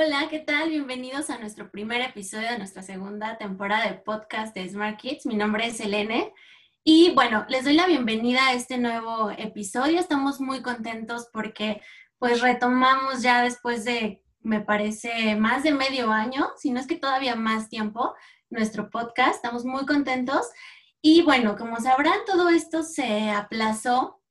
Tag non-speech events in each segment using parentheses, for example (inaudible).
Hola, ¿qué tal? Bienvenidos a nuestro primer episodio de nuestra segunda temporada de podcast de Smart Kids. Mi nombre es Elene y bueno, les doy la bienvenida a este nuevo episodio. Estamos muy contentos porque pues retomamos ya después de, me parece, más de medio año, si no es que todavía más tiempo, nuestro podcast. Estamos muy contentos. Y bueno, como sabrán, todo esto se aplazó,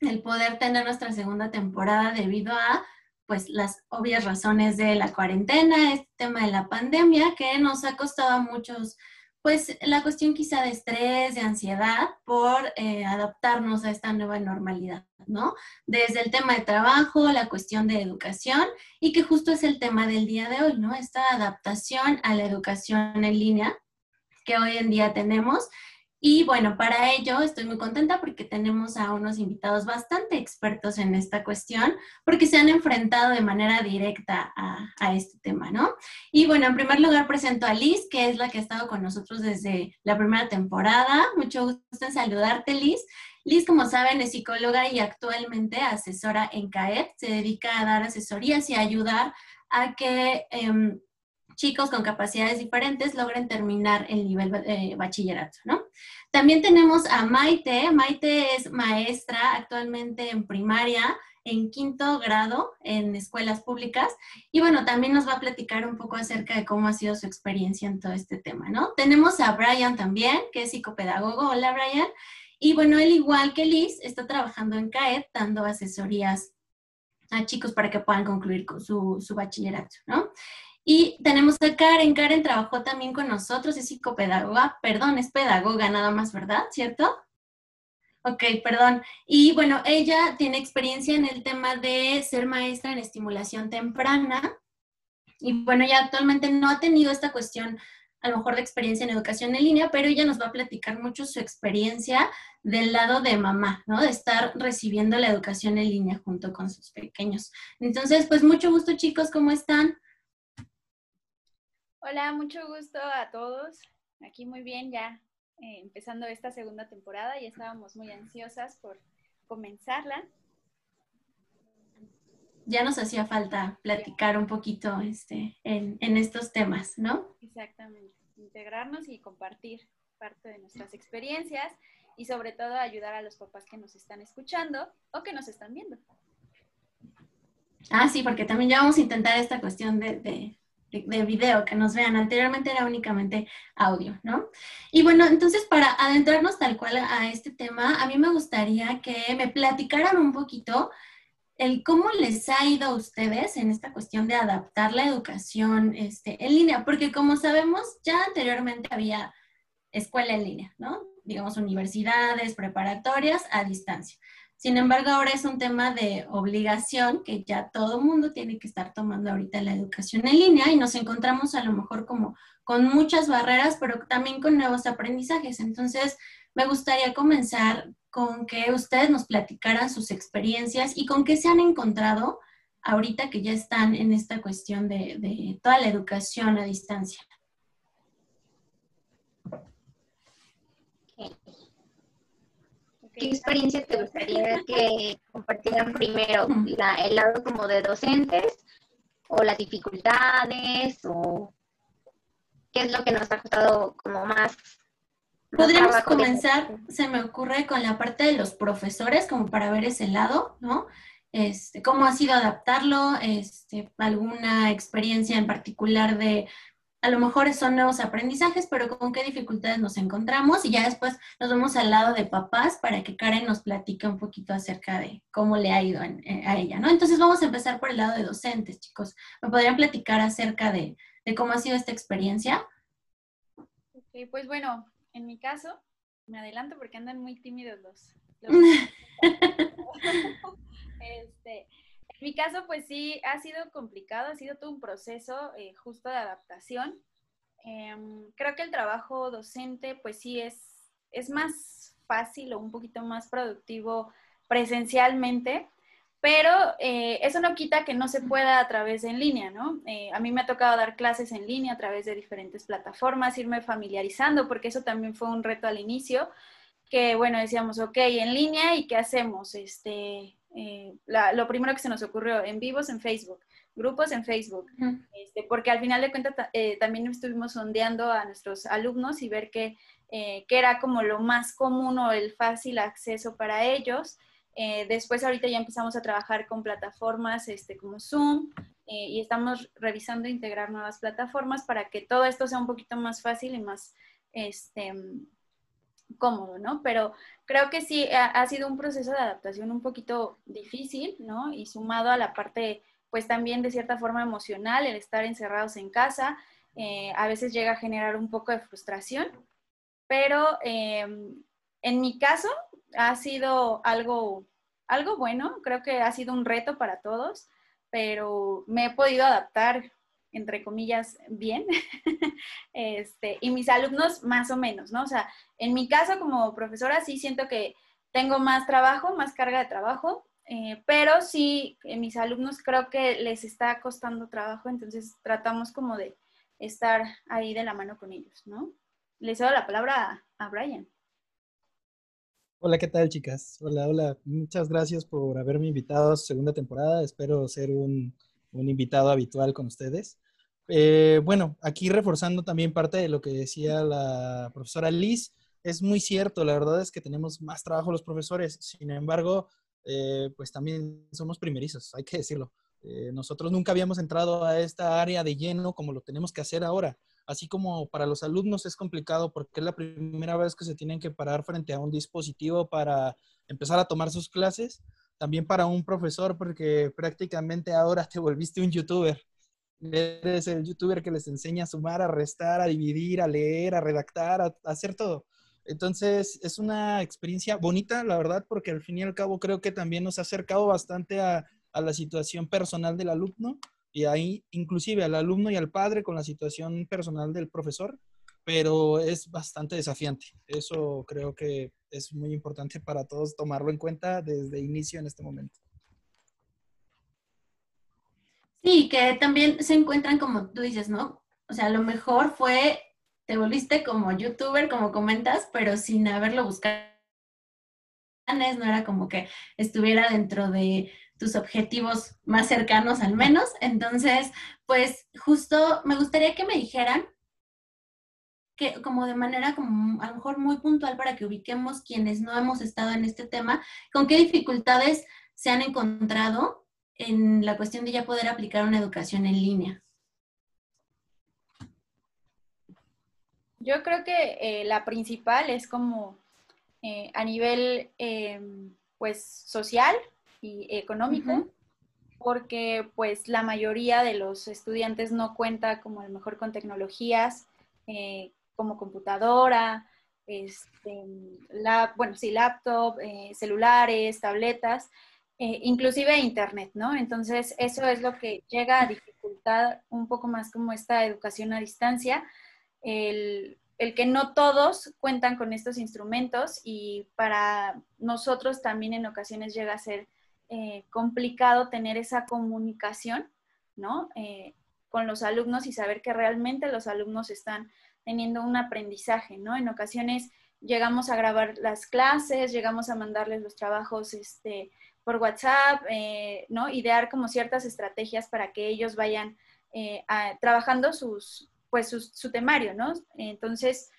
el poder tener nuestra segunda temporada debido a pues las obvias razones de la cuarentena, este tema de la pandemia que nos ha costado a muchos, pues la cuestión quizá de estrés, de ansiedad por eh, adaptarnos a esta nueva normalidad, ¿no? Desde el tema de trabajo, la cuestión de educación y que justo es el tema del día de hoy, ¿no? Esta adaptación a la educación en línea que hoy en día tenemos y bueno, para ello estoy muy contenta porque tenemos a unos invitados bastante expertos en esta cuestión, porque se han enfrentado de manera directa a, este tema, ¿no? Y bueno, en primer lugar presento a Liz, que es la que ha estado con nosotros desde la primera temporada. Mucho gusto en saludarte, Liz. Liz, como saben, es psicóloga y actualmente asesora en CAET. Se dedica a dar asesorías y ayudar a que... Em, chicos con capacidades diferentes logren terminar el nivel de bachillerato, ¿no? También tenemos a Maite. Maite es maestra actualmente en primaria, en quinto grado en escuelas públicas. Y bueno, también nos va a platicar un poco acerca de cómo ha sido su experiencia en todo este tema, ¿no? Tenemos a Brian también, que es psicopedagogo. Hola, Brian. Y bueno, él igual que Liz, está trabajando en CAET, dando asesorías a chicos para que puedan concluir con su, su bachillerato, ¿no? Y tenemos a Karen. Karen trabajó también con nosotros, es psicopedagoga, perdón, es pedagoga nada más, ¿verdad? ¿Cierto? Ok, perdón. Y bueno, ella tiene experiencia en el tema de ser maestra en estimulación temprana. Y bueno, ella actualmente no ha tenido esta cuestión a lo mejor de experiencia en educación en línea, pero ella nos va a platicar mucho su experiencia del lado de mamá, ¿no? De estar recibiendo la educación en línea junto con sus pequeños. Entonces, pues mucho gusto chicos, ¿cómo están? Hola, mucho gusto a todos. Aquí muy bien, ya eh, empezando esta segunda temporada y estábamos muy ansiosas por comenzarla. Ya nos hacía falta platicar un poquito este, en, en estos temas, ¿no? Exactamente, integrarnos y compartir parte de nuestras experiencias y sobre todo ayudar a los papás que nos están escuchando o que nos están viendo. Ah, sí, porque también ya vamos a intentar esta cuestión de, de, video, que nos vean. Anteriormente era únicamente audio, ¿no? Y bueno, entonces para adentrarnos tal cual a este tema, a mí me gustaría que me platicaran un poquito el cómo les ha ido a ustedes en esta cuestión de adaptar la educación este, en línea, porque como sabemos, ya anteriormente había escuela en línea, ¿no? Digamos, universidades, preparatorias a distancia. Sin embargo, ahora es un tema de obligación que ya todo mundo tiene que estar tomando ahorita la educación en línea y nos encontramos a lo mejor como con muchas barreras, pero también con nuevos aprendizajes. Entonces, me gustaría comenzar con que ustedes nos platicaran sus experiencias y con qué se han encontrado ahorita que ya están en esta cuestión de, de toda la educación a distancia. ¿Qué experiencia te gustaría que compartieran primero? ¿El lado como de docentes o las dificultades o qué es lo que nos ha costado como más? Podríamos comenzar, se me ocurre, con la parte de los profesores, como para ver ese lado, ¿no? Este, cómo ha sido adaptarlo, este, alguna experiencia en particular de a lo mejor son nuevos aprendizajes, pero con qué dificultades nos encontramos y ya después nos vamos al lado de papás para que Karen nos platique un poquito acerca de cómo le ha ido eh, a ella, ¿no? Entonces vamos a empezar por el lado de docentes, chicos. ¿Me podrían platicar acerca de, cómo ha sido esta experiencia? Ok, pues bueno, en mi caso, me adelanto porque andan muy tímidos los... (laughs) (laughs) este, en mi caso, pues sí, ha sido complicado, ha sido todo un proceso eh, justo de adaptación. Em, creo que el trabajo docente, pues sí, es, es más fácil o un poquito más productivo presencialmente, pero eh, eso no quita que no se pueda a través de en línea, ¿no? Eh, a mí me ha tocado dar clases en línea a través de diferentes plataformas, irme familiarizando, porque eso también fue un reto al inicio, que bueno, decíamos, ok, en línea, ¿y qué hacemos? Este, eh, lo primero que se nos ocurrió, en vivos en Facebook, grupos en Facebook, este, porque al final de cuentas eh, también estuvimos sondeando a nuestros alumnos y ver que, eh, era como lo más común o el fácil acceso para ellos. después ahorita ya empezamos a trabajar con plataformas este, como Zoom y estamos revisando integrar nuevas plataformas para que todo esto sea un poquito más fácil y más este, cómodo, ¿no? Pero creo que sí ha, sido un proceso de adaptación un poquito difícil, ¿no? Y sumado a la parte, pues también de cierta forma emocional, el estar encerrados en casa, eh, a veces llega a generar un poco de frustración, pero em, en mi caso ha sido algo, algo bueno, creo que ha sido un reto para todos, pero me he podido adaptar entre comillas, bien, (laughs) este, y mis alumnos más o menos, ¿no? O sea, en mi caso como profesora sí siento que tengo más trabajo, más carga de trabajo, eh, pero sí, en mis alumnos creo que les está costando trabajo, entonces tratamos como de estar ahí de la mano con ellos, ¿no? Les doy la palabra a, Brian. Hola, ¿qué tal, chicas? Hola, hola. Muchas gracias por haberme invitado a su segunda temporada. Espero ser un, un invitado habitual con ustedes. Eh, bueno, aquí reforzando también parte de lo que decía la profesora Liz, es muy cierto, la verdad es que tenemos más trabajo los profesores, sin embargo, eh, pues también somos primerizos, hay que decirlo. Eh, nosotros nunca habíamos entrado a esta área de lleno como lo tenemos que hacer ahora. Así como para los alumnos es complicado porque es la primera vez que se tienen que parar frente a un dispositivo para empezar a tomar sus clases, también para un profesor, porque prácticamente ahora te volviste un youtuber. Eres el youtuber que les enseña a sumar, a restar, a dividir, a leer, a redactar, a, hacer todo. Entonces, es una experiencia bonita, la verdad, porque al fin y al cabo creo que también nos ha acercado bastante a, a la situación personal del alumno y ahí inclusive al alumno y al padre con la situación personal del profesor, pero es bastante desafiante. Eso creo que es muy importante para todos tomarlo en cuenta desde inicio en este momento. Sí, que también se encuentran como tú dices, ¿no? O sea, lo mejor fue, te volviste como youtuber, como comentas, pero sin haberlo buscado. No era como que estuviera dentro de tus objetivos más cercanos al menos. Entonces, pues justo me gustaría que me dijeran que como de manera como a lo mejor muy puntual para que ubiquemos quienes no hemos estado en este tema, con qué dificultades se han encontrado en la cuestión de ya poder aplicar una educación en línea. Yo creo que eh, la principal es como eh, a nivel em, pues social y económico, porque pues la mayoría de los estudiantes no cuenta como a lo mejor con tecnologías eh, como computadora, este, bueno, sí, laptop, eh, celulares, tabletas, eh, inclusive internet, ¿no? Entonces, eso es lo que llega a dificultar un poco más como esta educación a distancia, el, que no todos cuentan con estos instrumentos y para nosotros también en ocasiones llega a ser eh, complicado tener esa comunicación, ¿no? con los alumnos y saber que realmente los alumnos están teniendo un aprendizaje, ¿no? En ocasiones llegamos a grabar las clases, llegamos a mandarles los trabajos este, por WhatsApp, eh, ¿no? Idear como ciertas estrategias para que ellos vayan eh, trabajando sus, pues su, temario, ¿no? Entonces,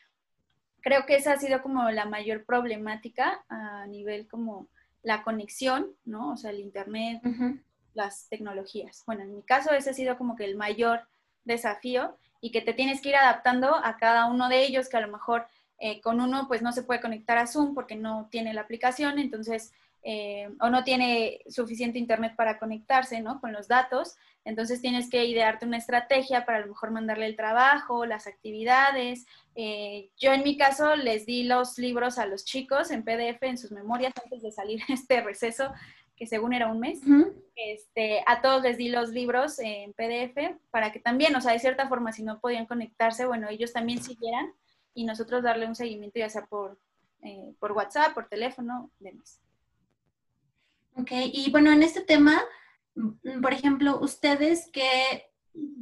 creo que esa ha sido como la mayor problemática a nivel como la conexión, ¿no? O sea, el Internet, las tecnologías. Bueno, en mi caso ese ha sido como que el mayor desafío y que te tienes que ir adaptando a cada uno de ellos, que a lo mejor eh, con uno pues no se puede conectar a Zoom porque no tiene la aplicación, entonces, eh, o no tiene suficiente internet para conectarse, ¿no? Con los datos, entonces tienes que idearte una estrategia para a lo mejor mandarle el trabajo, las actividades. Eh, yo en mi caso les di los libros a los chicos en PDF, en sus memorias, antes de salir (laughs) este receso que según era un mes, este, a todos les di los libros en PDF para que también, o sea, de cierta forma, si no podían conectarse, bueno, ellos también siguieran y nosotros darle un seguimiento ya sea por, eh, por WhatsApp, por teléfono, demás. Ok, y bueno, en este tema, mm, por ejemplo, ustedes que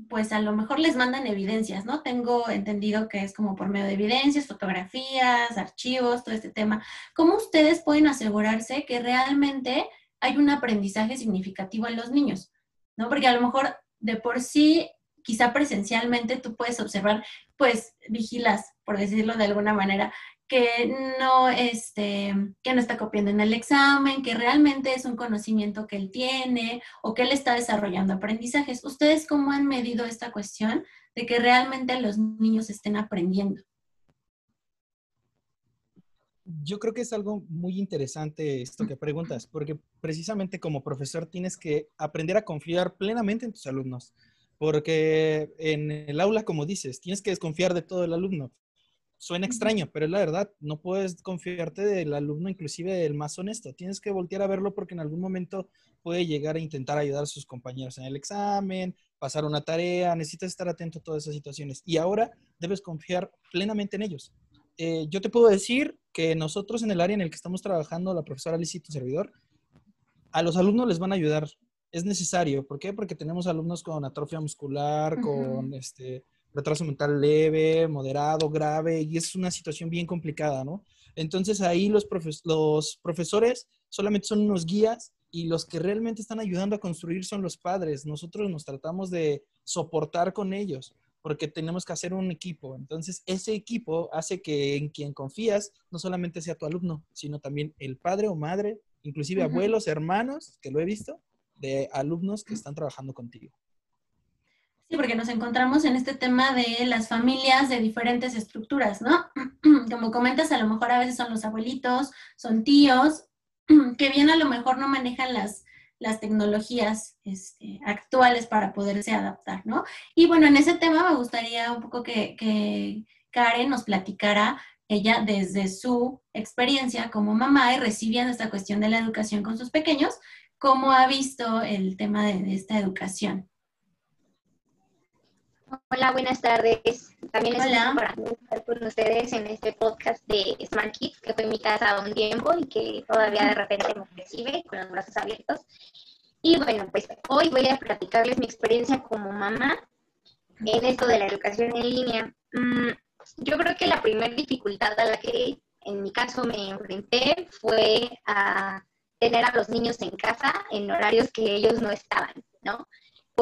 pues a lo mejor les mandan evidencias, ¿no? Tengo entendido que es como por medio de evidencias, fotografías, archivos, todo este tema. ¿Cómo ustedes pueden asegurarse que realmente hay un aprendizaje significativo en los niños, ¿no? Porque a lo mejor de por sí, quizá presencialmente tú puedes observar, pues vigilas, por decirlo de alguna manera, que no, este, que no está copiando en el examen, que realmente es un conocimiento que él tiene o que él está desarrollando aprendizajes. ¿Ustedes cómo han medido esta cuestión de que realmente los niños estén aprendiendo? Yo creo que es algo muy interesante esto que preguntas, porque precisamente como profesor tienes que aprender a confiar plenamente en tus alumnos, porque en el aula, como dices, tienes que desconfiar de todo el alumno. Suena extraño, pero es la verdad, no puedes confiarte del alumno, inclusive el más honesto. Tienes que voltear a verlo porque en algún momento puede llegar a intentar ayudar a sus compañeros en el examen, pasar una tarea, necesitas estar atento a todas esas situaciones. Y ahora debes confiar plenamente en ellos. Eh, yo te puedo decir que nosotros en el área en el que estamos trabajando, la profesora Alicia y tu servidor, a los alumnos les van a ayudar. Es necesario. ¿Por qué? Porque tenemos alumnos con atrofia muscular, con este, retraso mental leve, moderado, grave, y es una situación bien complicada, ¿no? Entonces ahí los, los profesores solamente son unos guías y los que realmente están ayudando a construir son los padres. Nosotros nos tratamos de soportar con ellos porque tenemos que hacer un equipo. Entonces, ese equipo hace que en quien confías no solamente sea tu alumno, sino también el padre o madre, inclusive abuelos, hermanos, que lo he visto, de alumnos que están trabajando contigo. Sí, porque nos encontramos en este tema de las familias de diferentes estructuras, ¿no? (clears throat) Como comentas, a lo mejor a veces son los abuelitos, son tíos, (clears throat) que bien a lo mejor no manejan las, las tecnologías este, actuales para poderse adaptar, ¿no? Y bueno, en ese tema me gustaría un poco que, que Karen nos platicara ella desde su experiencia como mamá y recibiendo esta cuestión de la educación con sus pequeños, cómo ha visto el tema de, esta educación. Hola, buenas tardes. También les Hola. para estar con ustedes en este podcast de Smart Kids, que fue en mi casa un tiempo y que todavía de repente me recibe con los brazos abiertos. Y bueno, pues hoy voy a platicarles mi experiencia como mamá en esto de la educación en línea. Mm, yo creo que la primera dificultad a la que en mi caso me enfrenté fue a tener a los niños en casa en horarios que ellos no estaban, ¿no?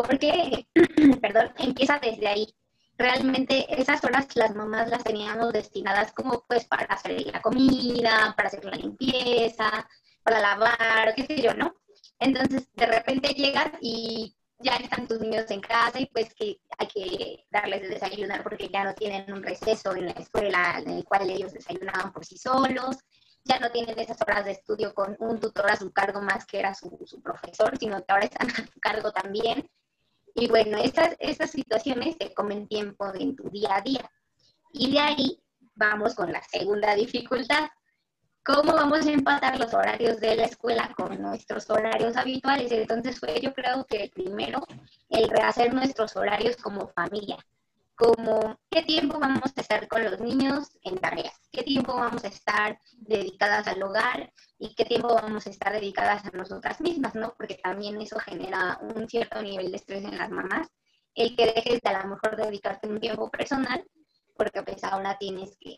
Porque, (clears throat) perdón, empieza desde ahí. Realmente esas horas las mamás las teníamos destinadas como pues para hacer la comida, para hacer la limpieza, para lavar, qué sé yo, ¿no? Entonces, de repente llegas y ya están tus niños en casa y pues que hay que darles de desayunar porque ya no tienen un receso en la escuela en el cual ellos desayunaban por sí solos, ya no tienen esas horas de estudio con un tutor a su cargo más que era su, profesor, sino que ahora están a su cargo también. Y bueno, esas situaciones se comen tiempo en tu día a día. Y de ahí vamos con la segunda dificultad. ¿Cómo vamos a empatar los horarios de la escuela con nuestros horarios habituales? Entonces fue yo creo que primero el rehacer nuestros horarios como familia como qué tiempo vamos a estar con los niños en tareas, qué tiempo vamos a estar dedicadas al hogar y qué tiempo vamos a estar dedicadas a nosotras mismas, ¿no? Porque también eso genera un cierto nivel de estrés en las mamás, el que dejes de a lo mejor dedicarte un tiempo personal, porque pues ahora tienes que,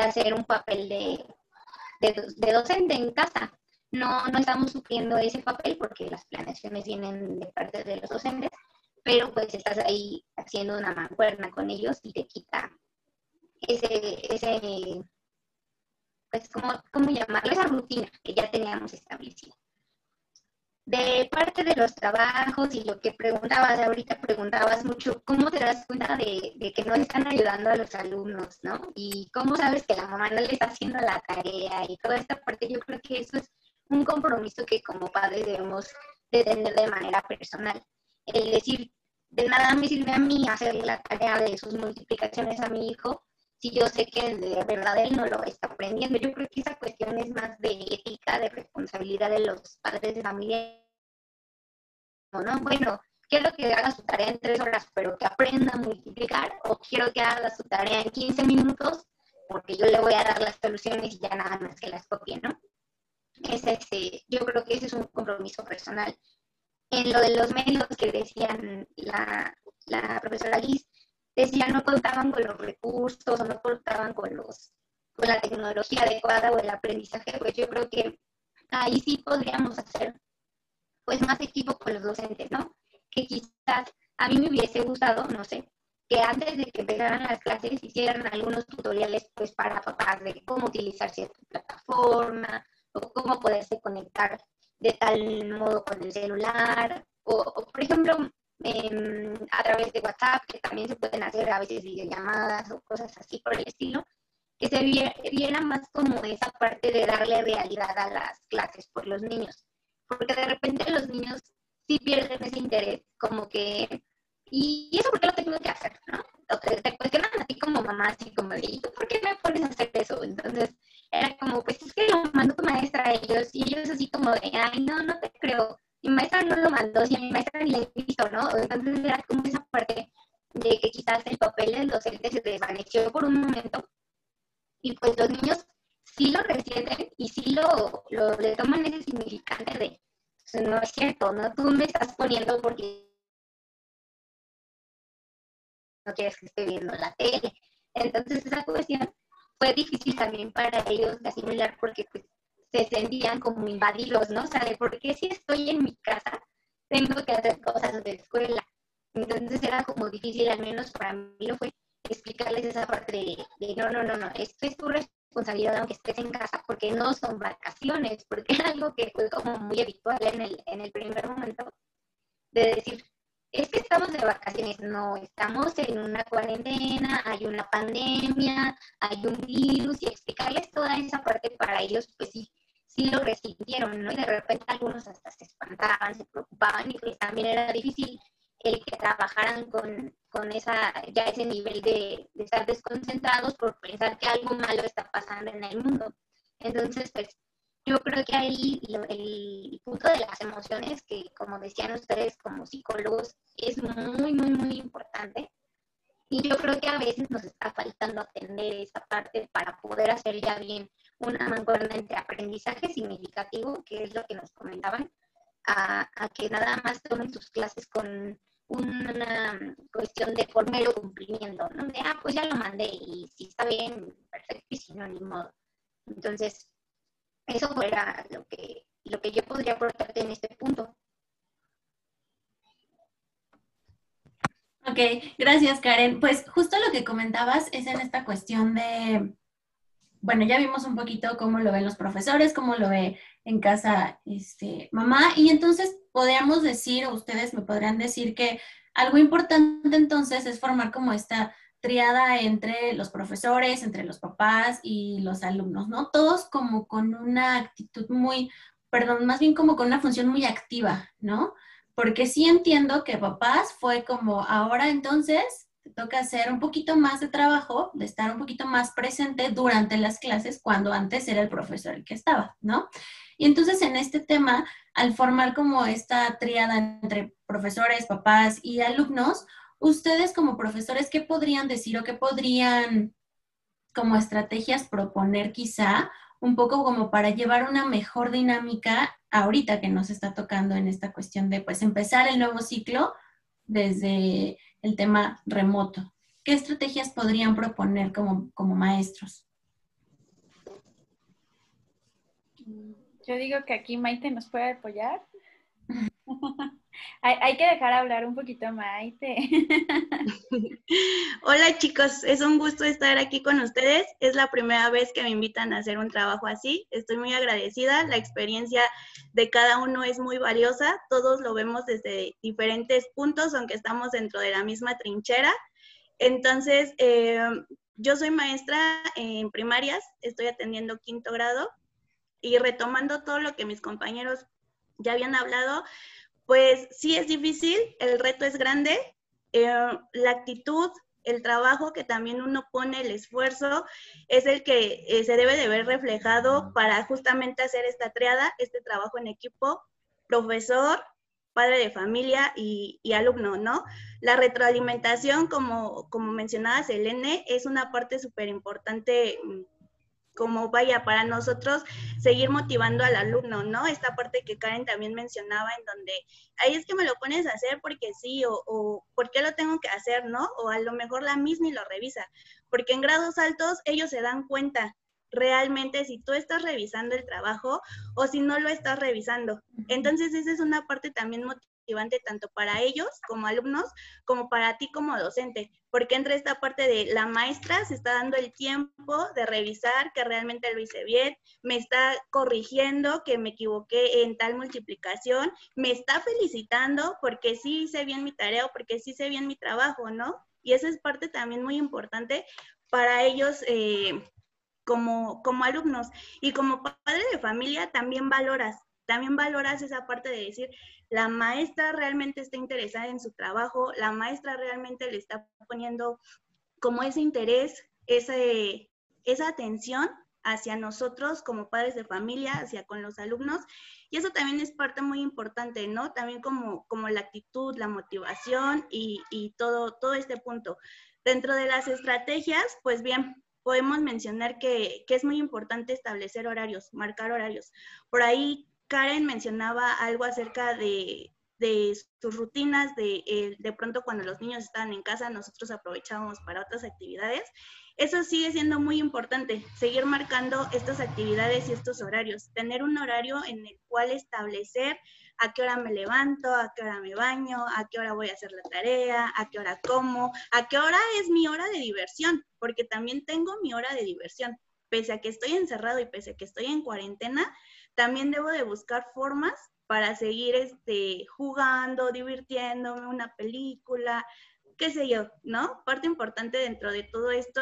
hacer un papel de, de, docente en casa. No, no estamos sufriendo ese papel porque las planeaciones vienen de parte de los docentes, pero pues estás ahí haciendo una mancuerna con ellos y te quita ese, ese pues, ¿cómo, cómo llamarlo? Esa rutina que ya teníamos establecida. De parte de los trabajos y lo que preguntabas ahorita, preguntabas mucho, ¿cómo te das cuenta de, de, que no están ayudando a los alumnos, no? Y cómo sabes que la mamá no le está haciendo la tarea y toda esta parte, yo creo que eso es un compromiso que como padres debemos de tener de manera personal. El decir, de nada me sirve a mí hacer la tarea de sus multiplicaciones a mi hijo si yo sé que de verdad él no lo está aprendiendo. Yo creo que esa cuestión es más de ética, de responsabilidad de los padres de familia. ¿no? Bueno, quiero que haga su tarea en tres horas, pero que aprenda a multiplicar, o quiero que haga su tarea en 15 minutos, porque yo le voy a dar las soluciones y ya nada más que las copie, ¿no? Es este, yo creo que ese es un compromiso personal en lo de los medios que decían la, la profesora Liz, decían no contaban con los recursos o no contaban con, los, con la tecnología adecuada o el aprendizaje, pues yo creo que ahí sí podríamos hacer pues más equipo con los docentes, ¿no? Que quizás a mí me hubiese gustado, no sé, que antes de que empezaran las clases hicieran algunos tutoriales pues para papás de cómo utilizar cierta plataforma o cómo poderse conectar de tal modo con el celular o, por ejemplo em, a través de WhatsApp que también se pueden hacer a veces videollamadas o cosas así por el estilo que se viera más como esa parte de darle realidad a las clases por los niños porque de repente los niños sí pierden ese interés como que ¿y eso por qué lo tengo que hacer? ¿no? te, cuestionan a ti como mamá, así como ¿y tú por qué me pones a hacer eso? Entonces, era como, pues es que lo mandó tu maestra a ellos, y ellos así como de, ay, no, no te creo, mi maestra no lo mandó, si a mi maestra ni le he visto, ¿no? Entonces era como esa parte de que quizás el papel del docente se desvaneció por un momento, y pues los niños sí lo resienten y sí lo, lo le toman ese significante de, pues, no es cierto, ¿no? Tú me estás poniendo porque no quieres que esté viendo la tele. Entonces esa cuestión fue difícil también para ellos de asimilar porque pues, se sentían como invadidos, ¿no? O sea, por qué si estoy en mi casa tengo que hacer cosas de escuela. Entonces era como difícil, al menos para mí lo fue, explicarles esa parte de, no, no, no, no, esto es tu responsabilidad aunque estés en casa, porque no son vacaciones, porque (laughs) era algo que fue como muy habitual en el, en el primer momento, de decir, es que estamos de vacaciones, no, estamos en una cuarentena, hay una pandemia, hay un virus, y explicarles toda esa parte para ellos, pues sí, sí lo resintieron, ¿no? Y de repente algunos hasta se espantaban, se preocupaban, y pues también era difícil el que trabajaran con, con esa, ya ese nivel de, de estar desconcentrados por pensar que algo malo está pasando en el mundo. Entonces, pues yo creo que ahí el punto de las emociones, que como decían ustedes como psicólogos, es muy, muy, muy importante. Y yo creo que a veces nos está faltando atender esa parte para poder hacer ya bien una mancuerna entre aprendizaje significativo, que es lo que nos comentaban, a, que nada más tomen sus clases con una cuestión de por mero cumplimiento, ¿no? De, ah, pues ya lo mandé y si está bien, perfecto, y si no, ni modo. Entonces, eso fuera lo que, lo que yo podría aportarte en este punto. Ok, gracias Karen. Pues justo lo que comentabas es en esta cuestión de, bueno, ya vimos un poquito cómo lo ven los profesores, cómo lo ve en casa este, mamá, y entonces podríamos decir, o ustedes me podrían decir que algo importante entonces es formar como esta triada entre los profesores, entre los papás y los alumnos, ¿no? Todos como con una actitud muy, perdón, más bien como con una función muy activa, ¿no? Porque sí entiendo que papás fue como, ahora entonces te toca hacer un poquito más de trabajo, de estar un poquito más presente durante las clases cuando antes era el profesor el que estaba, ¿no? Y entonces en este tema, al formar como esta triada entre profesores, papás y alumnos, ustedes como profesores, ¿qué podrían decir o qué podrían como estrategias proponer quizá un poco como para llevar una mejor dinámica ahorita que nos está tocando en esta cuestión de pues empezar el nuevo ciclo desde el tema remoto? ¿Qué estrategias podrían proponer como, como maestros? Yo digo que aquí Maite nos puede apoyar. (laughs) hay, que dejar hablar un poquito a Maite. (laughs) Hola chicos, es un gusto estar aquí con ustedes. Es la primera vez que me invitan a hacer un trabajo así. Estoy muy agradecida. La experiencia de cada uno es muy valiosa. Todos lo vemos desde diferentes puntos, aunque estamos dentro de la misma trinchera. Entonces, eh, yo soy maestra en primarias, estoy atendiendo quinto grado y retomando todo lo que mis compañeros ya habían hablado, pues sí es difícil, el reto es grande, eh, la actitud, el trabajo que también uno pone, el esfuerzo, es el que eh, se debe de ver reflejado para justamente hacer esta triada, este trabajo en equipo, profesor, padre de familia y, y alumno, ¿no? La retroalimentación, como, como mencionaba Selene, es una parte súper importante mm, como vaya, para nosotros seguir motivando al alumno, ¿no? Esta parte que Karen también mencionaba en donde, ahí es que me lo pones a hacer porque sí, o, o por qué lo tengo que hacer, ¿no? O a lo mejor la misma y lo revisa, porque en grados altos ellos se dan cuenta realmente si tú estás revisando el trabajo o si no lo estás revisando. Entonces, esa es una parte también motivante tanto para ellos como alumnos, como para ti como docente, porque entre esta parte de la maestra se está dando el tiempo de revisar que realmente lo hice bien, me está corrigiendo que me equivoqué en tal multiplicación, me está felicitando porque sí hice bien mi tarea o porque sí hice bien mi trabajo, ¿no? Y esa es parte también muy importante para ellos eh, como, como alumnos. Y como padre de familia también valoras, también valoras esa parte de decir, la maestra realmente está interesada en su trabajo, la maestra realmente le está poniendo como ese interés, ese, esa atención hacia nosotros como padres de familia, hacia con los alumnos. Y eso también es parte muy importante, ¿no? También como, como la actitud, la motivación y, y todo, todo este punto. Dentro de las estrategias, pues bien, podemos mencionar que, que, es muy importante establecer horarios, marcar horarios. Por ahí Karen mencionaba algo acerca de, de sus rutinas, de, eh, de pronto cuando los niños están en casa, nosotros aprovechamos para otras actividades. Eso sigue siendo muy importante, seguir marcando estas actividades y estos horarios, tener un horario en el cual establecer a qué hora me levanto, a qué hora me baño, a qué hora voy a hacer la tarea, a qué hora como, a qué hora es mi hora de diversión, porque también tengo mi hora de diversión. Pese a que estoy encerrado y pese a que estoy en cuarentena, también debo de buscar formas para seguir este, jugando, divirtiéndome, una película, qué sé yo, ¿no? Parte importante dentro de todo esto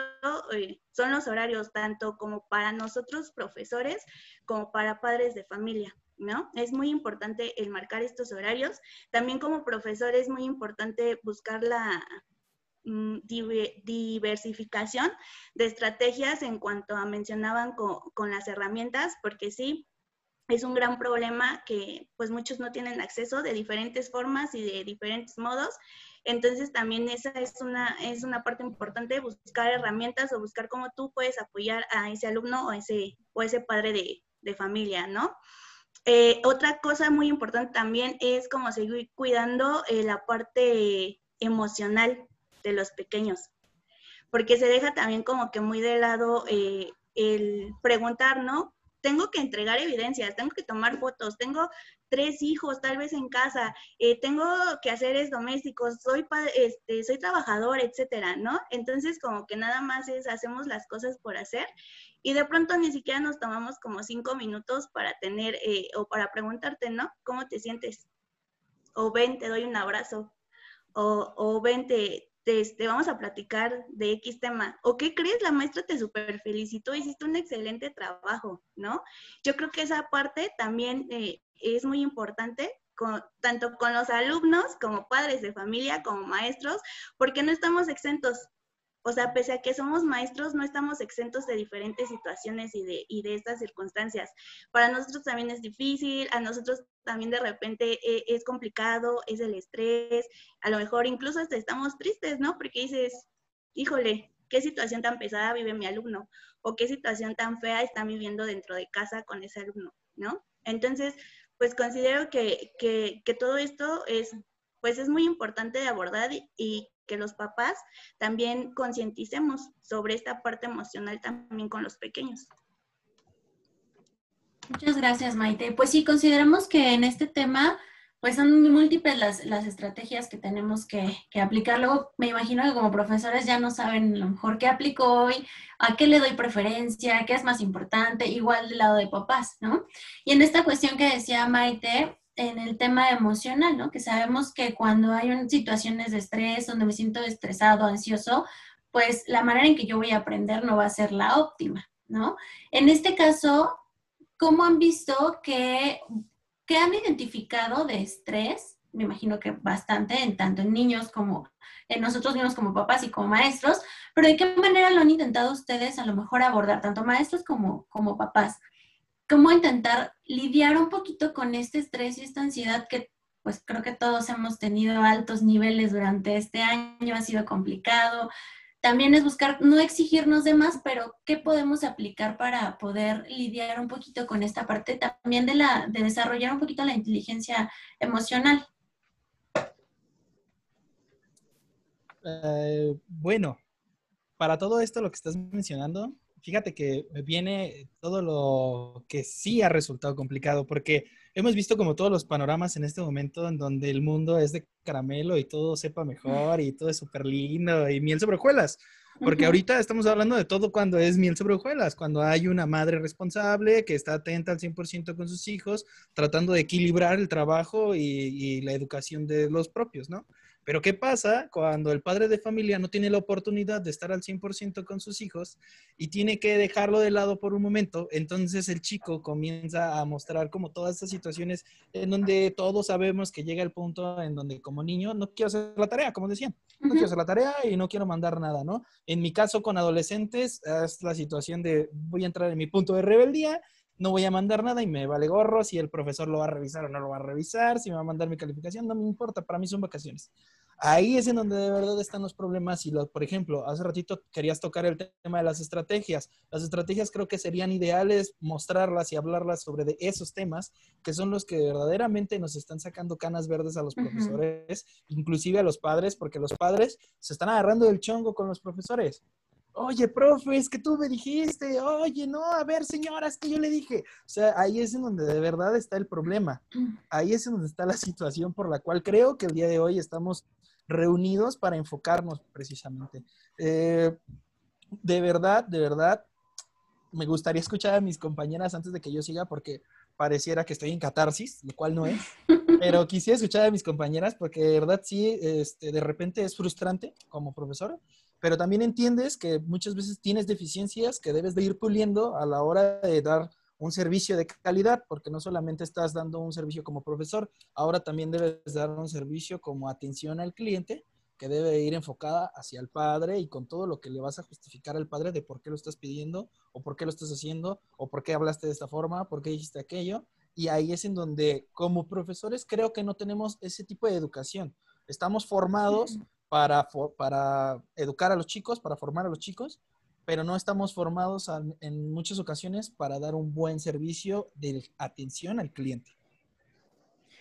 eh, son los horarios, tanto como para nosotros profesores como para padres de familia. ¿no? Es muy importante el marcar estos horarios. También como profesor es muy importante buscar la mm, diversificación de estrategias en cuanto a mencionaban con, con las herramientas, porque sí, es un gran problema que pues muchos no tienen acceso de diferentes formas y de diferentes modos. Entonces también esa es una, es una parte importante, buscar herramientas o buscar cómo tú puedes apoyar a ese alumno o ese, o ese padre de, de familia, ¿no? Eh, otra cosa muy importante también es como seguir cuidando eh, la parte emocional de los pequeños, porque se deja también como que muy de lado eh, el preguntar, ¿no? Tengo que entregar evidencias, tengo que tomar fotos, tengo tres hijos tal vez en casa, tengo que hacer domésticos, soy, este, soy trabajador, etcétera, ¿no? Entonces como que nada más es hacemos las cosas por hacer y de pronto ni siquiera nos tomamos como cinco minutos para tener eh, o para preguntarte, ¿no? ¿Cómo te sientes? O ven, te doy un abrazo. O, o ven, te, te, vamos a platicar de X tema. ¿O qué crees? La maestra te super felicitó, hiciste un excelente trabajo, ¿no? Yo creo que esa parte también eh, es muy importante con, tanto con los alumnos como padres de familia, como maestros, porque no estamos exentos. O sea, pese a que somos maestros, no estamos exentos de diferentes situaciones y de, estas circunstancias. Para nosotros también es difícil, a nosotros también de repente eh, es complicado, es el estrés, a lo mejor incluso hasta estamos tristes, ¿no? Porque dices, híjole, qué situación tan pesada vive mi alumno o qué situación tan fea está viviendo dentro de casa con ese alumno, ¿no? Entonces, pues considero que, que, que todo esto es, pues es muy importante de abordar y que los papás también concienticemos sobre esta parte emocional también con los pequeños. Muchas gracias, Maite. Pues sí, consideramos que en este tema, pues son múltiples las, las estrategias que tenemos que, que, aplicar. Luego, me imagino que como profesores ya no saben a lo mejor qué aplico hoy, a qué le doy preferencia, qué es más importante, igual del lado de papás, ¿no? Y en esta cuestión que decía Maite, en el tema emocional, ¿no? Que sabemos que cuando hay situaciones de estrés, donde me siento estresado, ansioso, pues la manera en que yo voy a aprender no va a ser la óptima, ¿no? En este caso, ¿cómo han visto que, que han identificado de estrés? Me imagino que bastante, en tanto en niños como en nosotros mismos como papás y como maestros, pero ¿de qué manera lo han intentado ustedes a lo mejor abordar, tanto maestros como, como papás? Cómo intentar lidiar un poquito con este estrés y esta ansiedad que pues creo que todos hemos tenido altos niveles durante este año, ha sido complicado. También es buscar no exigirnos de más, pero qué podemos aplicar para poder lidiar un poquito con esta parte también de, la, de desarrollar un poquito la inteligencia emocional. Eh, bueno, para todo esto, lo que estás mencionando, fíjate que viene todo lo que sí ha resultado complicado, porque hemos visto como todos los panoramas en este momento en donde el mundo es de caramelo y todo sepa mejor y todo es súper lindo y miel sobre hojuelas. Porque ahorita estamos hablando de todo cuando es miel sobre hojuelas, cuando hay una madre responsable que está atenta al 100% con sus hijos, tratando de equilibrar el trabajo y, y la educación de los propios, ¿no? Pero ¿qué pasa cuando el padre de familia no tiene la oportunidad de estar al 100% con sus hijos y tiene que dejarlo de lado por un momento? Entonces el chico comienza a mostrar como todas estas situaciones en donde todos sabemos que llega el punto en donde como niño no quiero hacer la tarea, como decían. No quiero hacer la tarea y no quiero mandar nada, ¿no? En mi caso con adolescentes es la situación de voy a entrar en mi punto de rebeldía no voy a mandar nada y me vale gorro si el profesor lo va a revisar o no lo va a revisar, si me va a mandar mi calificación, no me importa, para mí son vacaciones. Ahí es en donde de verdad están los problemas y, por ejemplo, hace ratito querías tocar el tema de las estrategias. Las estrategias creo que serían ideales mostrarlas y hablarlas sobre de esos temas que son los que verdaderamente nos están sacando canas verdes a los profesores, inclusive a los padres, porque los padres se están agarrando del chongo con los profesores oye, profe, es que tú me dijiste, oye, no, a ver, señora, es que yo le dije. O sea, ahí es en donde de verdad está el problema. Ahí es en donde está la situación por la cual creo que el día de hoy estamos reunidos para enfocarnos precisamente. Eh, de verdad, de verdad, me gustaría escuchar a mis compañeras antes de que yo siga porque pareciera que estoy en catarsis, lo cual no es, (laughs) pero quisiera escuchar a mis compañeras porque de verdad sí, este, de repente es frustrante como profesora pero también entiendes que muchas veces tienes deficiencias que debes de ir puliendo a la hora de dar un servicio de calidad, porque no solamente estás dando un servicio como profesor, ahora también debes dar un servicio como atención al cliente, que debe ir enfocada hacia el padre y con todo lo que le vas a justificar al padre de por qué lo estás pidiendo, o por qué lo estás haciendo, o por qué hablaste de esta forma, por qué dijiste aquello. Y ahí es en donde, como profesores, creo que no tenemos ese tipo de educación. Estamos formados para, para educar a los chicos, para formar a los chicos, pero no estamos formados en muchas ocasiones para dar un buen servicio de atención al cliente.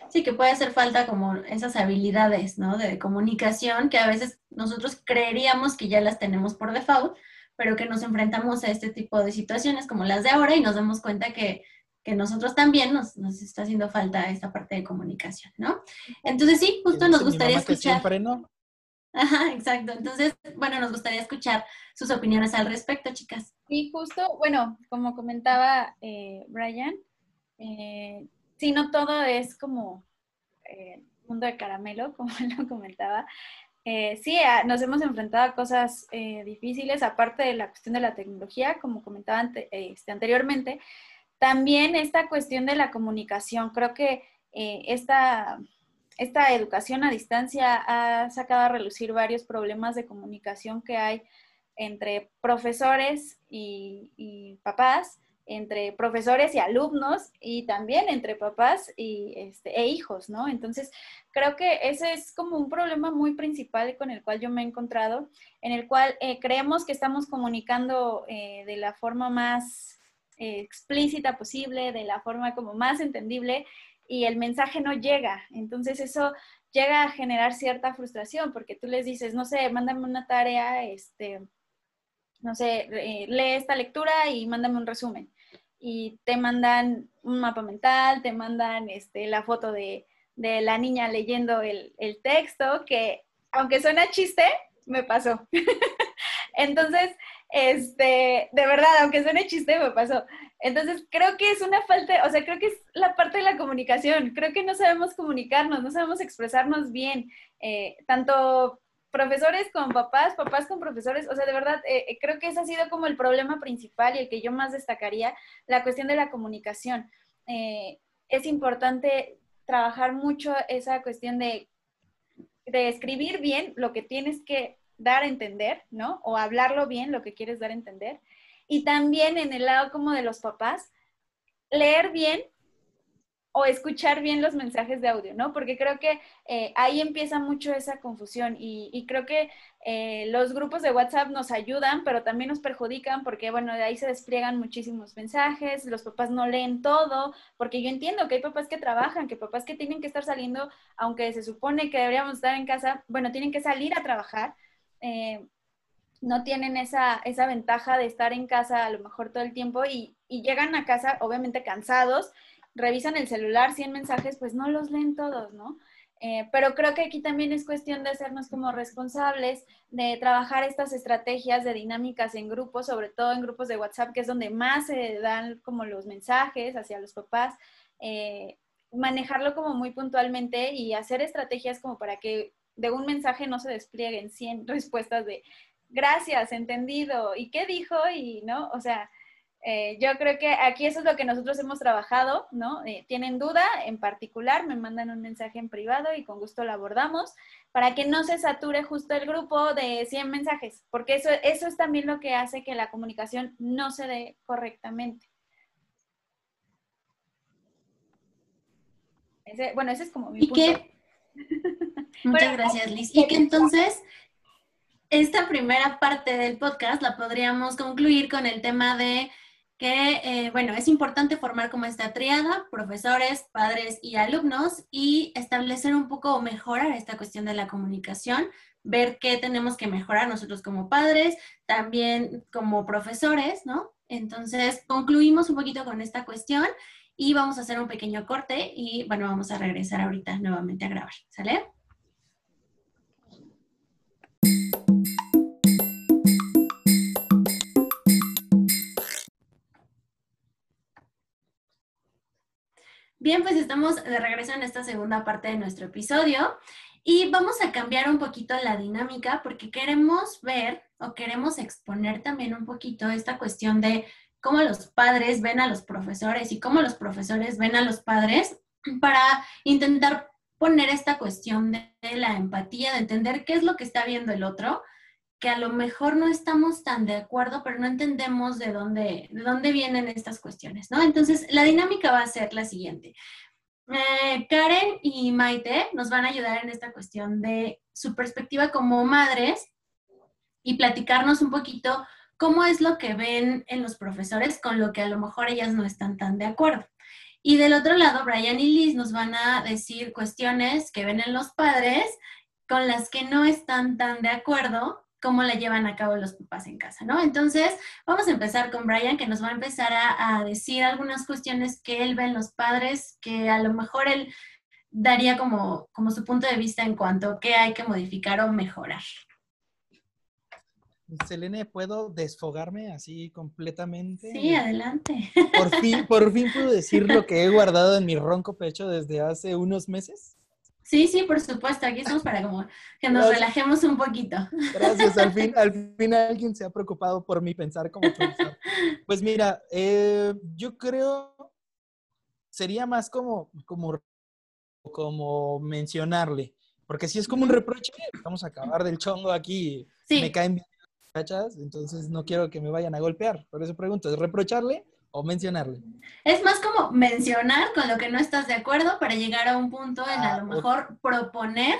Sí, que puede hacer falta como esas habilidades, ¿no? De comunicación que a veces nosotros creeríamos que ya las tenemos por default, pero que nos enfrentamos a este tipo de situaciones como las de ahora y nos damos cuenta que, que nosotros también nos, nos, está haciendo falta esta parte de comunicación, ¿no? Entonces sí, justo nos gustaría escuchar. Ajá, exacto. Entonces, bueno, nos gustaría escuchar sus opiniones al respecto, chicas. Y justo, bueno, como comentaba eh, Brian, eh, sí, no todo es como eh, mundo de caramelo, (laughs) como lo comentaba. Eh, sí, nos hemos enfrentado a cosas difíciles, aparte de la cuestión de la tecnología, como comentaba este, anteriormente. También esta cuestión de la comunicación, creo que esta esta educación a distancia ha sacado a relucir varios problemas de comunicación que hay entre profesores y, papás, entre profesores y alumnos y también entre papás y, este, e hijos, ¿no? Entonces, creo que ese es como un problema muy principal con el cual yo me he encontrado, en el cual eh, creemos que estamos comunicando eh, de la forma más eh, explícita posible, de la forma como más entendible y el mensaje no llega. Entonces eso llega a generar cierta frustración porque tú les dices, no sé, mándame una tarea, este, no sé, eh, lee esta lectura y mándame un resumen. Y te mandan un mapa mental, te mandan este, la foto de, la niña leyendo el, el texto, que aunque suena chiste, me pasó. (laughs) Entonces, este, de verdad, aunque suene chiste, me pasó. Entonces, creo que es una falta, o sea, creo que es la parte de la comunicación. Creo que no sabemos comunicarnos, no sabemos expresarnos bien, eh, tanto profesores con papás, papás con profesores, o sea, de verdad, eh, eh, creo que ese ha sido como el problema principal y el que yo más destacaría, la cuestión de la comunicación. es importante trabajar mucho esa cuestión de, de escribir bien lo que tienes que dar a entender, ¿no? O hablarlo bien, lo que quieres dar a entender. Y también en el lado como de los papás, leer bien o escuchar bien los mensajes de audio, ¿no? Porque creo que eh, ahí empieza mucho esa confusión y, creo que eh, los grupos de WhatsApp nos ayudan, pero también nos perjudican porque, bueno, de ahí se despliegan muchísimos mensajes, los papás no leen todo, porque yo entiendo que hay papás que trabajan, que papás que tienen que estar saliendo, aunque se supone que deberíamos estar en casa, bueno, tienen que salir a trabajar. Eh, no tienen esa, esa ventaja de estar en casa a lo mejor todo el tiempo y, y llegan a casa obviamente cansados, revisan el celular, 100 mensajes, pues no los leen todos, ¿no? Eh, pero creo que aquí también es cuestión de hacernos como responsables, de trabajar estas estrategias de dinámicas en grupos, sobre todo en grupos de WhatsApp, que es donde más se dan como los mensajes hacia los papás, eh, manejarlo como muy puntualmente y hacer estrategias como para que de un mensaje no se desplieguen 100 (laughs) respuestas de gracias, entendido, ¿y qué dijo? Y no, o sea, eh, yo creo que aquí eso es lo que nosotros hemos trabajado, ¿no? Eh, tienen duda en particular, me mandan un mensaje en privado y con gusto lo abordamos para que no se sature justo el grupo de 100 mensajes, porque eso, eso es también lo que hace que la comunicación no se dé correctamente. bueno, ese es como mi ¿Y punto. (laughs) Muchas gracias, Liz. Y que (laughs) entonces esta primera parte del podcast la podríamos concluir con el tema de que, eh, bueno, es importante formar como esta triada, profesores, padres y alumnos, y establecer un poco o mejorar esta cuestión de la comunicación, ver qué tenemos que mejorar nosotros como padres, también como profesores, ¿no? Entonces, concluimos un poquito con esta cuestión y vamos a hacer un pequeño corte y, bueno, vamos a regresar ahorita nuevamente a grabar, ¿sale? Bien, pues estamos de regreso en esta segunda parte de nuestro episodio y vamos a cambiar un poquito la dinámica porque queremos ver o queremos exponer también un poquito esta cuestión de cómo los padres ven a los profesores y cómo los profesores ven a los padres para intentar poner esta cuestión de la empatía, de entender qué es lo que está viendo el otro que a lo mejor no estamos tan de acuerdo, pero no entendemos de dónde, de dónde vienen estas cuestiones, ¿no? Entonces, la dinámica va a ser la siguiente. Eh, Karen y Maite nos van a ayudar en esta cuestión de su perspectiva como madres y platicarnos un poquito cómo es lo que ven en los profesores con lo que a lo mejor ellas no están tan de acuerdo. Y del otro lado, Brian y Liz nos van a decir cuestiones que ven en los padres con las que no están tan de acuerdo cómo la llevan a cabo los papás en casa, ¿no? Entonces, vamos a empezar con Brian, que nos va a empezar a, decir algunas cuestiones que él ve en los padres, que a lo mejor él daría como, como su punto de vista en cuanto a qué hay que modificar o mejorar. Selene, ¿puedo desfogarme así completamente? Sí, adelante. Por fin, por fin puedo decir lo que he guardado en mi ronco pecho desde hace unos meses. Sí, sí, por supuesto. Aquí estamos para como que nos relajemos un poquito. Gracias. Al fin, (laughs) al fin alguien se ha preocupado por mi pensar como profesor. Pues mira, eh, yo creo sería más como, como, como mencionarle. Porque si es como un reproche, vamos a acabar del chongo aquí. Me caen bien las entonces no quiero que me vayan a golpear. Por eso pregunto, ¿es reprocharle o mencionarle. Es más como mencionar con lo que no estás de acuerdo para llegar a un punto en a ah, lo mejor proponer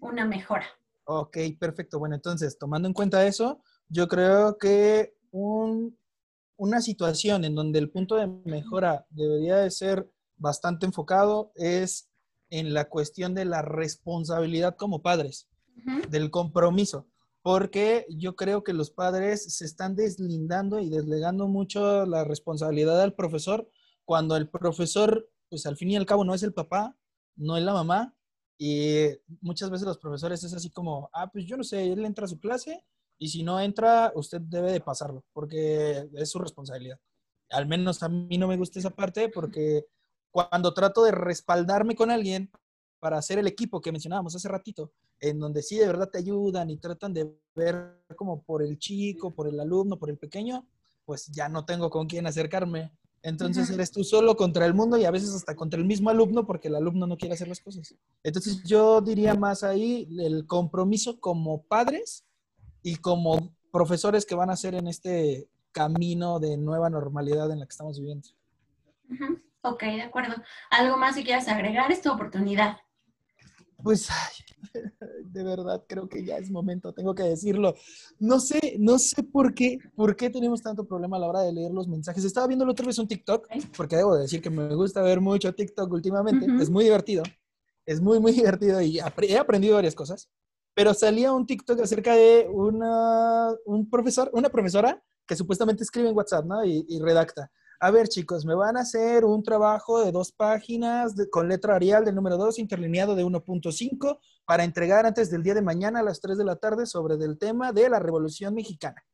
una mejora. Ok, perfecto. Bueno, entonces, tomando en cuenta eso, yo creo que una situación en donde el punto de mejora debería de ser bastante enfocado es en la cuestión de la responsabilidad como padres, del compromiso porque yo creo que los padres se están deslindando y deslegando mucho la responsabilidad al profesor cuando el profesor, pues al fin y al cabo no es el papá, no es la mamá, y muchas veces los profesores es así como, ah, pues yo no sé, él entra a su clase y si no entra, usted debe de pasarlo, porque es su responsabilidad. Al menos a mí no me gusta esa parte porque cuando trato de respaldarme con alguien para hacer el equipo que mencionábamos hace ratito, en donde sí de verdad te ayudan y tratan de ver como por el chico, por el alumno, por el pequeño, pues ya no tengo con quién acercarme. Entonces eres tú solo contra el mundo y a veces hasta contra el mismo alumno porque el alumno no quiere hacer las cosas. Entonces yo diría más ahí el compromiso como padres y como profesores que van a hacer en este camino de nueva normalidad en la que estamos viviendo. Ok, de acuerdo. ¿Algo más que quieras agregar? Es tu oportunidad. Pues, (laughs) de verdad, creo que ya es momento, tengo que decirlo. No sé, no sé por qué, por qué tenemos tanto problema a la hora de leer los mensajes. Estaba viendo la otra vez un TikTok, porque debo decir que me gusta ver mucho TikTok últimamente. Es muy divertido. Es muy, muy (laughs) divertido y he aprendido varias cosas. pero salía un TikTok acerca de una, un profesor, una profesora que supuestamente escribe en WhatsApp, ¿no? Y, redacta. A ver, chicos, me van a hacer un trabajo de dos páginas con letra Arial del número 2, interlineado de 1.5, para entregar antes del día de mañana a las 3 de la tarde sobre el tema de la Revolución Mexicana.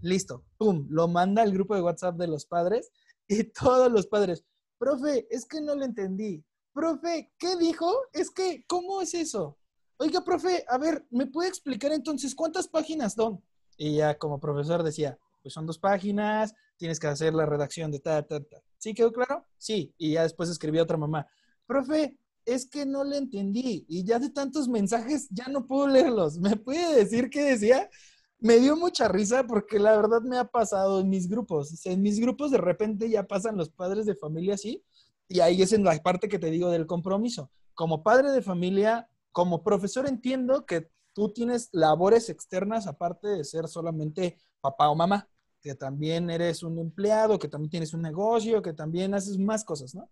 Listo, pum, lo manda al grupo de WhatsApp de los padres y (laughs) todos los padres, profe, es que no lo entendí. Profe, ¿qué dijo? Es que, ¿cómo es eso? Oiga, profe, a ver, ¿me puede explicar entonces cuántas páginas son? Y ya como profesor decía, pues son dos páginas, tienes que hacer la redacción de ta, ta, ta. ¿Sí quedó claro? Sí. Y ya después escribió otra mamá, profe, es que no le entendí y ya de tantos mensajes ya no puedo leerlos. (laughs) ¿Me puede decir qué decía? me dio mucha risa porque la verdad me ha pasado en mis grupos. En mis grupos de repente ya pasan los padres de familia así y ahí es en la parte que te digo del compromiso. Como padre de familia, como profesor entiendo que tú tienes labores externas aparte de ser solamente papá o mamá, que también eres un empleado, que también tienes un negocio, que también haces más cosas, ¿no?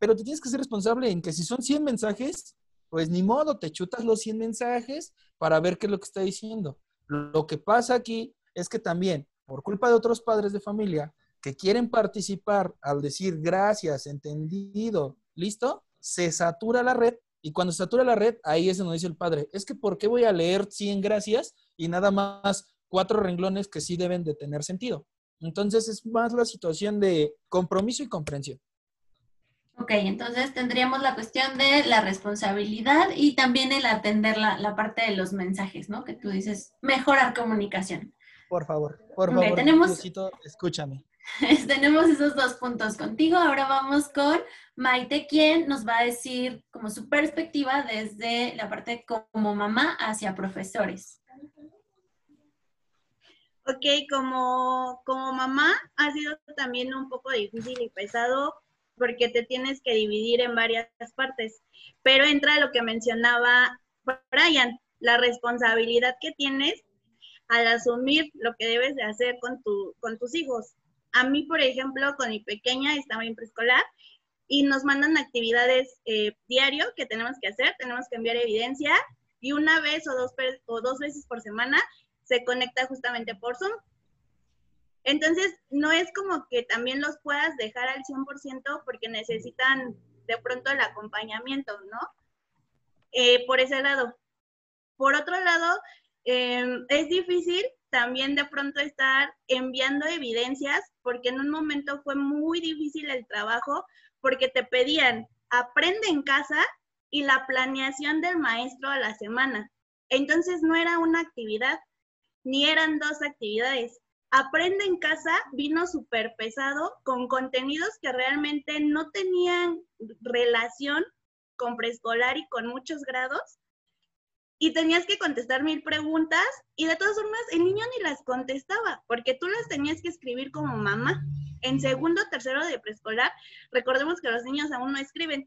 Pero te tienes que ser responsable en que si son 100 mensajes, pues ni modo, te chutas los 100 mensajes para ver qué es lo que está diciendo. Lo que pasa aquí es que también, por culpa de otros padres de familia que quieren participar al decir gracias, entendido, listo, se satura la red y cuando se satura la red, ahí es donde dice el padre, es que ¿por qué voy a leer 100 gracias y nada más cuatro renglones que sí deben de tener sentido? Entonces es más la situación de compromiso y comprensión. Ok, entonces tendríamos la cuestión de la responsabilidad y también el atender la, parte de los mensajes, ¿no? Que tú dices, mejorar comunicación. Por favor, por favor, tenemos, escúchame. (laughs) tenemos esos dos puntos contigo. Ahora vamos con Maite, quien nos va a decir como su perspectiva desde la parte como mamá hacia profesores. Ok, como, como mamá ha sido también un poco difícil y pesado porque te tienes que dividir en varias partes. Pero entra lo que mencionaba Brian, la responsabilidad que tienes al asumir lo que debes de hacer con, tu, con tus hijos. A mí, por ejemplo, con mi pequeña, estaba en preescolar y nos mandan actividades eh, diario que tenemos que hacer, tenemos que enviar evidencia y una vez o dos, o dos veces por semana se conecta justamente por Zoom entonces, no es como que también los puedas dejar al 100% porque necesitan de pronto el acompañamiento, ¿no? Eh, por ese lado. Por otro lado, em, es difícil también de pronto estar enviando evidencias porque en un momento fue muy difícil el trabajo porque te pedían aprende en casa y la planeación del maestro a la semana. Entonces no era una actividad, ni eran dos actividades, Aprende en casa vino súper pesado con contenidos que realmente no tenían relación con preescolar y con muchos grados. Y tenías que contestar mil preguntas y de todas formas el niño ni las contestaba porque tú las tenías que escribir como mamá. En segundo, tercero de preescolar, recordemos que los niños aún no escriben.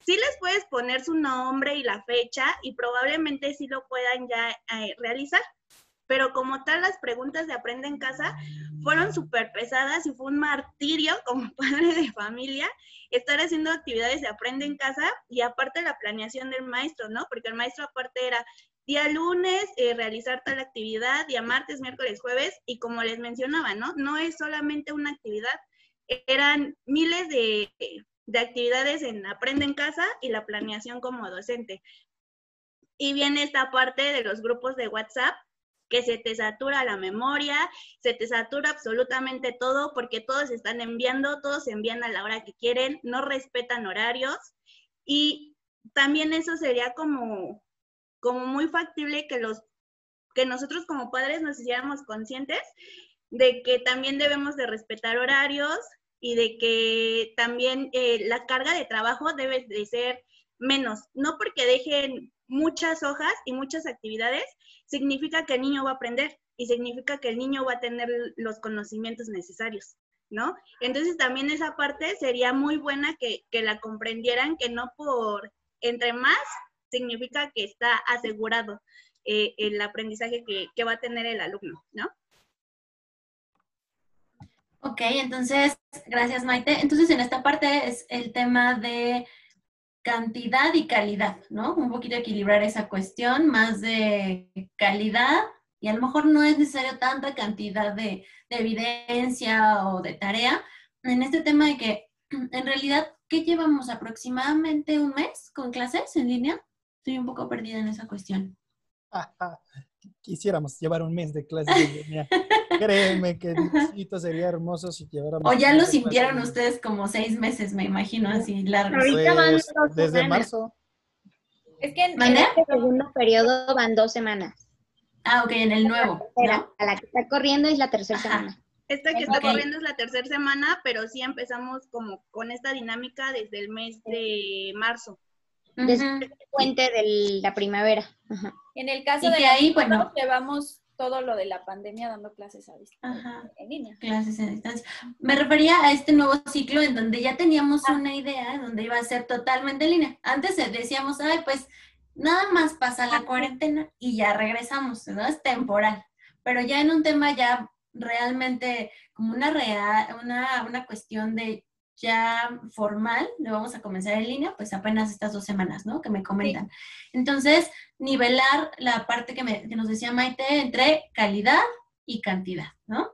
Sí les puedes poner su nombre y la fecha y probablemente sí lo puedan ya eh, realizar, pero como tal las preguntas de Aprende en Casa fueron súper pesadas y fue un martirio (laughs) como padre de familia estar haciendo actividades de Aprende en Casa y aparte la planeación del maestro, ¿no? Porque el maestro aparte era día lunes eh, realizar tal actividad, día martes, miércoles, jueves y como les mencionaba, ¿no? No es solamente una actividad, eran miles de, de actividades en Aprende en Casa y la planeación como docente. Y viene esta parte de los grupos de WhatsApp que se te satura la memoria, se te satura absolutamente todo porque todos están enviando, todos envían a la hora que quieren, no respetan horarios. Y también eso sería como, como muy factible que los que nosotros como padres nos hiciéramos conscientes de que también debemos de respetar horarios y de que también eh, la carga de trabajo debe de ser menos, no porque dejen muchas hojas y muchas actividades, significa que el niño va a aprender y significa que el niño va a tener los conocimientos necesarios, ¿no? Entonces también esa parte sería muy buena que, la comprendieran, que no por entre más significa que está asegurado eh, el aprendizaje que, que va a tener el alumno, ¿no? Ok, entonces, gracias Maite. Entonces, en esta parte es el tema de cantidad y calidad, ¿no? Un poquito equilibrar esa cuestión, más de calidad y a lo mejor no es necesario tanta cantidad de, de evidencia o de tarea en este tema de que (clears throat) en realidad, ¿qué llevamos aproximadamente un mes con clases en línea? Estoy un poco perdida en esa cuestión. (laughs) Quisiéramos llevar un mes de clases en línea. (laughs) Créeme que sería hermoso si lleváramos. O ya lo sintieron ustedes como seis meses, me imagino, así largos. Ahorita van Pues, dos desde semanas. marzo. Es que en, en Este segundo periodo van dos semanas. Ah, ok, en el nuevo, Espera, ¿no? a la que está corriendo es la tercera Ajá. semana. Esta que está corriendo es la tercera semana, pero sí empezamos como con esta dinámica desde el mes de marzo. Ujú. del puente de la primavera. Ajá. en el caso Y de que ahí, bueno. llevamos todo lo de la pandemia dando clases a distancia, Ajá. en línea. clases en distancia. Me refería a este nuevo ciclo en donde ya teníamos una idea, donde iba a ser totalmente en línea. Antes decíamos, ay, pues nada más pasa la cuarentena y ya regresamos, ¿no? Es temporal. Pero ya en un tema ya realmente como una real, una, una cuestión de ya formal, le vamos a comenzar en línea, pues apenas estas dos semanas, ¿no? Que me comentan. Entonces, nivelar la parte que, me- que nos decía Maite entre calidad y cantidad, ¿no?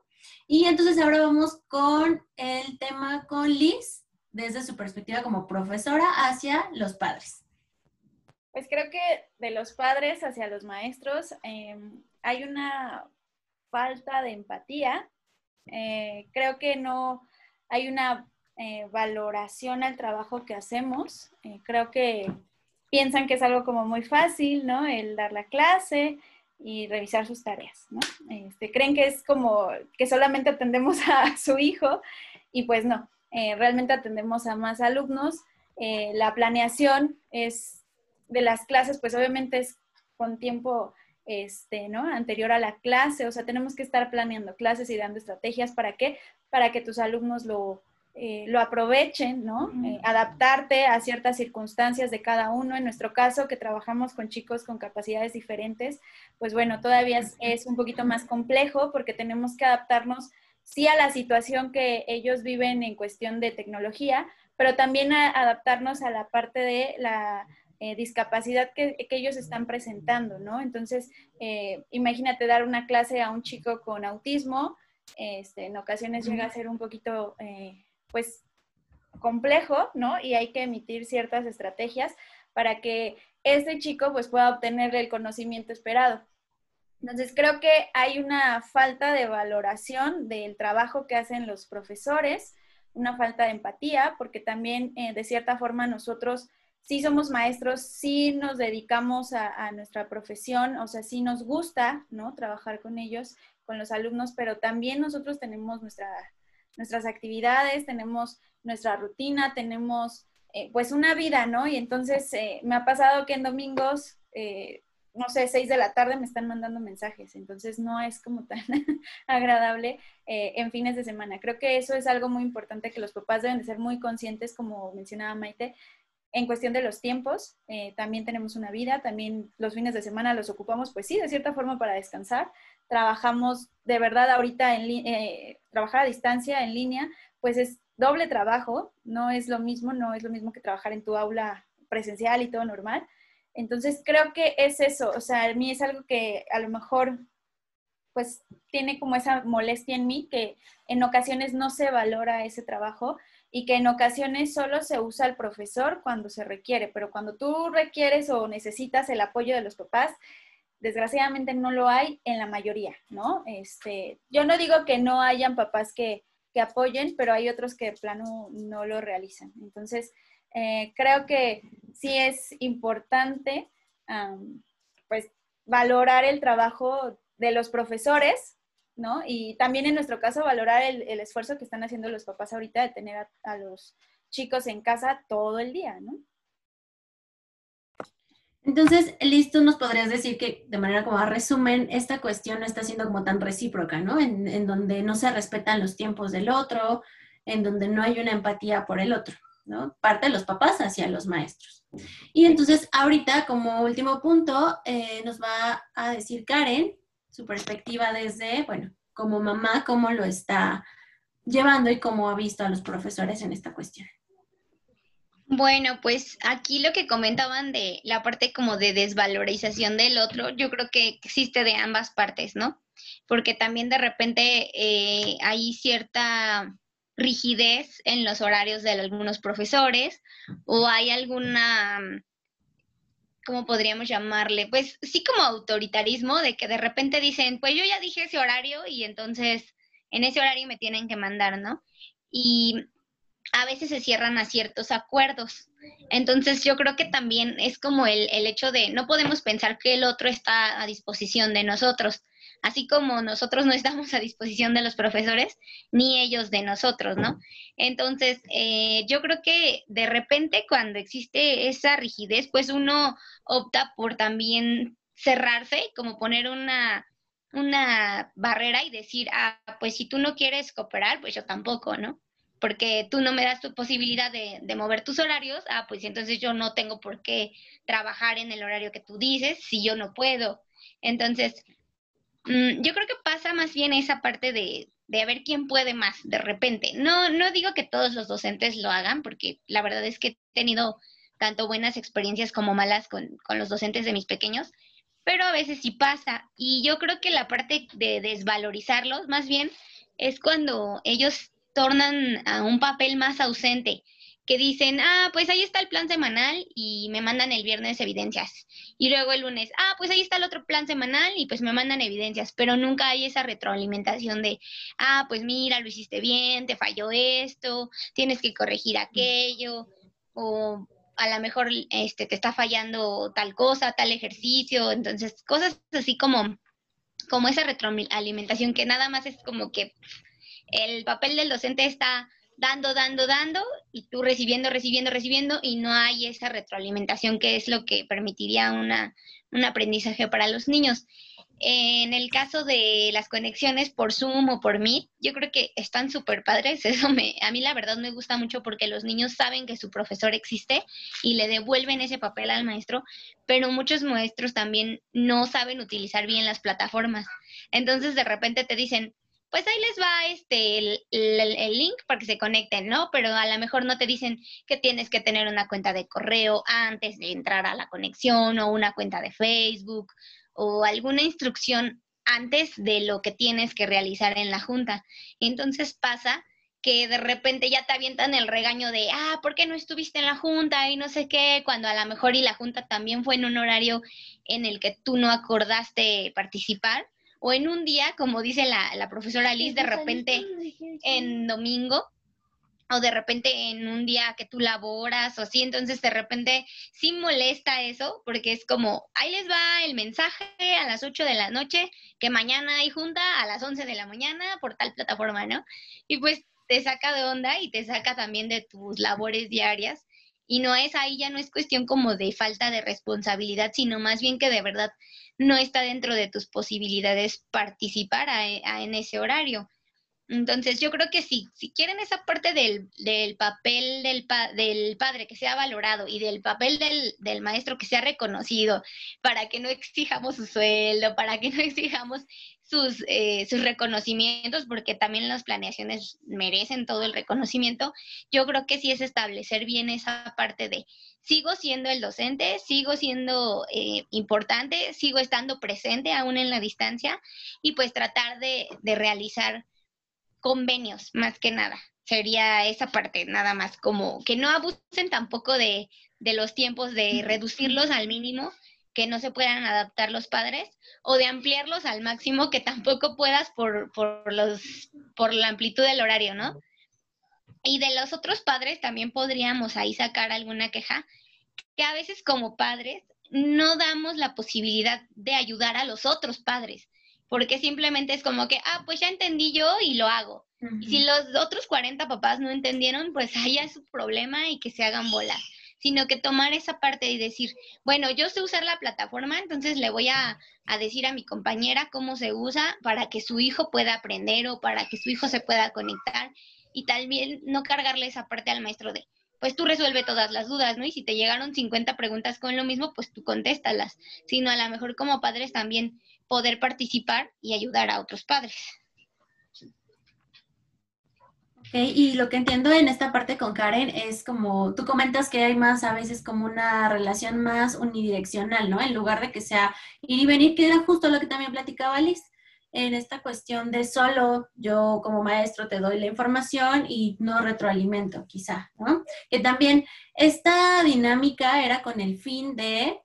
Y entonces ahora vamos con el tema con Liz, desde su perspectiva como profesora hacia los padres. Pues creo que de los padres hacia los maestros eh, hay una falta de empatía. Eh, creo que no hay una eh, valoración al trabajo que hacemos. Eh, creo que piensan que es algo como muy fácil, ¿no? El dar la clase y revisar sus tareas, ¿no? Este, creen que es como que solamente atendemos (laughs) a su hijo y pues no, eh, realmente atendemos a más alumnos. Eh, la planeación es de las clases, pues obviamente es con tiempo este, ¿no? anterior a la clase, o sea, tenemos que estar planeando clases y dando estrategias para qué, para que tus alumnos lo, eh, lo aprovechen, ¿no? Eh, adaptarte a ciertas circunstancias de cada uno. En nuestro caso, que trabajamos con chicos con capacidades diferentes, pues bueno, todavía es, es un poquito más complejo porque tenemos que adaptarnos sí a la situación que ellos viven en cuestión de tecnología, pero también a adaptarnos a la parte de la eh, discapacidad que, que ellos están presentando, ¿no? Entonces, eh, imagínate dar una clase a un chico con autismo, este, en ocasiones llega a ser un poquito, eh, pues, complejo, ¿no? Y hay que emitir ciertas estrategias para que este chico, pues, pueda obtener el conocimiento esperado. Entonces, creo que hay una falta de valoración del trabajo que hacen los profesores, una falta de empatía, porque también, eh, de cierta forma, nosotros sí somos maestros, sí nos dedicamos a, a, nuestra profesión, o sea, sí nos gusta, ¿no? Trabajar con ellos, con los alumnos, pero también nosotros tenemos nuestra, nuestras actividades, tenemos nuestra rutina, tenemos eh, pues una vida, ¿no? Y entonces eh, me ha pasado que en domingos, eh, no sé, seis de la tarde me están mandando mensajes, entonces no es como tan (laughs) agradable eh, en fines de semana. Creo que eso es algo muy importante que los papás deben de ser muy conscientes, como mencionaba Maite, en cuestión de los tiempos, eh, también tenemos una vida, también los fines de semana los ocupamos, pues sí, de cierta forma para descansar. Trabajamos de verdad ahorita, en eh, trabajar a distancia, en línea, pues es doble trabajo, no es lo mismo, no es lo mismo que trabajar en tu aula presencial y todo normal. Entonces creo que es eso, o sea, a mí es algo que a lo mejor pues tiene como esa molestia en mí que en ocasiones no se valora ese trabajo y que en ocasiones solo se usa el profesor cuando se requiere, pero cuando tú requieres o necesitas el apoyo de los papás, desgraciadamente no lo hay en la mayoría, ¿no? Este, yo no digo que no hayan papás que, que apoyen, pero hay otros que de plano no lo realizan. Entonces, eh, creo que sí es importante, pues, valorar el trabajo de los profesores, ¿no? Y también en nuestro caso valorar el, esfuerzo que están haciendo los papás ahorita de tener a, los chicos en casa todo el día, ¿no? Entonces, Liz, tú nos podrías decir que de manera como a resumen, esta cuestión no está siendo como tan recíproca, ¿no? En, en donde no se respetan los tiempos del otro, en donde no hay una empatía por el otro, ¿no? Parte de los papás hacia los maestros. Y entonces, ahorita, como último punto, eh, nos va a decir Karen su perspectiva desde, bueno, como mamá, cómo lo está llevando y cómo ha visto a los profesores en esta cuestión. Bueno, pues aquí lo que comentaban de la parte como de desvalorización del otro, yo creo que existe de ambas partes, ¿no? Porque también de repente eh, hay cierta rigidez en los horarios de algunos profesores o hay alguna, ¿cómo podríamos llamarle? Pues sí como autoritarismo de que de repente dicen, pues yo ya dije ese horario y entonces en ese horario me tienen que mandar, ¿no? Y a veces se cierran a ciertos acuerdos. Entonces yo creo que también es como el, el, hecho de no podemos pensar que el otro está a disposición de nosotros, así como nosotros no estamos a disposición de los profesores, ni ellos de nosotros, ¿no? Entonces eh, yo creo que de repente cuando existe esa rigidez, pues uno opta por también cerrarse, como poner una, una barrera y decir, ah, pues si tú no quieres cooperar, pues yo tampoco, ¿no? porque tú no me das tu posibilidad de, mover tus horarios, ah, pues entonces yo no tengo por qué trabajar en el horario que tú dices si yo no puedo. Entonces, mm, yo creo que pasa más bien esa parte de, de a ver quién puede más de repente. No, no digo que todos los docentes lo hagan, porque la verdad es que he tenido tanto buenas experiencias como malas con, con los docentes de mis pequeños, pero a veces sí pasa. Y yo creo que la parte de desvalorizarlos, más bien, es cuando ellos tornan a un papel más ausente, que dicen, ah, pues ahí está el plan semanal y me mandan el viernes evidencias. Y luego el lunes, ah, pues ahí está el otro plan semanal y pues me mandan evidencias, pero nunca hay esa retroalimentación de, ah, pues mira, lo hiciste bien, te falló esto, tienes que corregir aquello, o a lo mejor este, te está fallando tal cosa, tal ejercicio, entonces cosas así como, como esa retroalimentación que nada más es como que el papel del docente está dando, dando, dando, y tú recibiendo, recibiendo, recibiendo, y no hay esa retroalimentación que es lo que permitiría una, un aprendizaje para los niños. En el caso de las conexiones por Zoom o por Meet, yo creo que están súper padres. (laughs) Eso me, a mí la verdad me gusta mucho porque los niños saben que su profesor existe y le devuelven ese papel al maestro, pero muchos maestros también no saben utilizar bien las plataformas. Entonces de repente te dicen, pues ahí les va este el, link para que se conecten, ¿no? Pero a lo mejor no te dicen que tienes que tener una cuenta de correo antes de entrar a la conexión o una cuenta de Facebook o alguna instrucción antes de lo que tienes que realizar en la junta. Entonces pasa que de repente ya te avientan el regaño de, ah, ¿por qué no estuviste en la junta? Y no sé qué, cuando a lo mejor y la junta también fue en un horario en el que tú no acordaste participar o en un día, como dice la, la profesora Liz, de repente en domingo, o de repente en un día que tú laboras o así, entonces de repente sí molesta eso, porque es como, ahí les va el mensaje a las 8 de la noche, que mañana hay junta a las 11 de la mañana por tal plataforma, ¿no? Y pues te saca de onda y te saca también de tus labores diarias. Y no es ahí, ya no es cuestión como de falta de responsabilidad, sino más bien que de verdad no está dentro de tus posibilidades participar en ese horario. Entonces, yo creo que sí, si quieren esa parte del, papel del, del, padre que sea valorado y del papel del, del, maestro que sea reconocido, para que no exijamos su sueldo, para que (laughs) no exijamos sus, eh, sus reconocimientos, porque también las planeaciones merecen todo el reconocimiento, yo creo que sí es establecer bien esa parte de sigo siendo el docente, sigo siendo eh, importante, sigo estando presente aún en la distancia y pues tratar de, de realizar convenios más que nada. Sería esa parte nada más, como que no abusen tampoco de, de los tiempos, de reducirlos al mínimo, que no se puedan adaptar los padres, o de ampliarlos al máximo, que tampoco puedas por, por, los, por la amplitud del horario, ¿no? Y de los otros padres también podríamos ahí sacar alguna queja, que a veces como padres no damos la posibilidad de ayudar a los otros padres, porque simplemente es como que, ah, pues ya entendí yo y lo hago. Y si los otros 40 papás no entendieron, pues ahí es su problema y que se hagan bolas sino que tomar esa parte y decir, bueno, yo sé usar la plataforma, entonces le voy a, a, decir a mi compañera cómo se usa para que su hijo pueda aprender o para que su hijo se pueda conectar y también no cargarle esa parte al maestro de, pues tú resuelve todas las dudas, ¿no? Y si te llegaron 50 preguntas con lo mismo, pues tú contéstalas, sino a lo mejor como padres también poder participar y ayudar a otros padres. y lo que entiendo en esta parte con Karen es como, tú comentas que hay más a veces como una relación más unidireccional, ¿no? En lugar de que sea ir y venir, que era justo lo que también platicaba Liz, en esta cuestión de solo yo como maestro te doy la información y no retroalimento, quizá, ¿no? Que también esta dinámica era con el fin de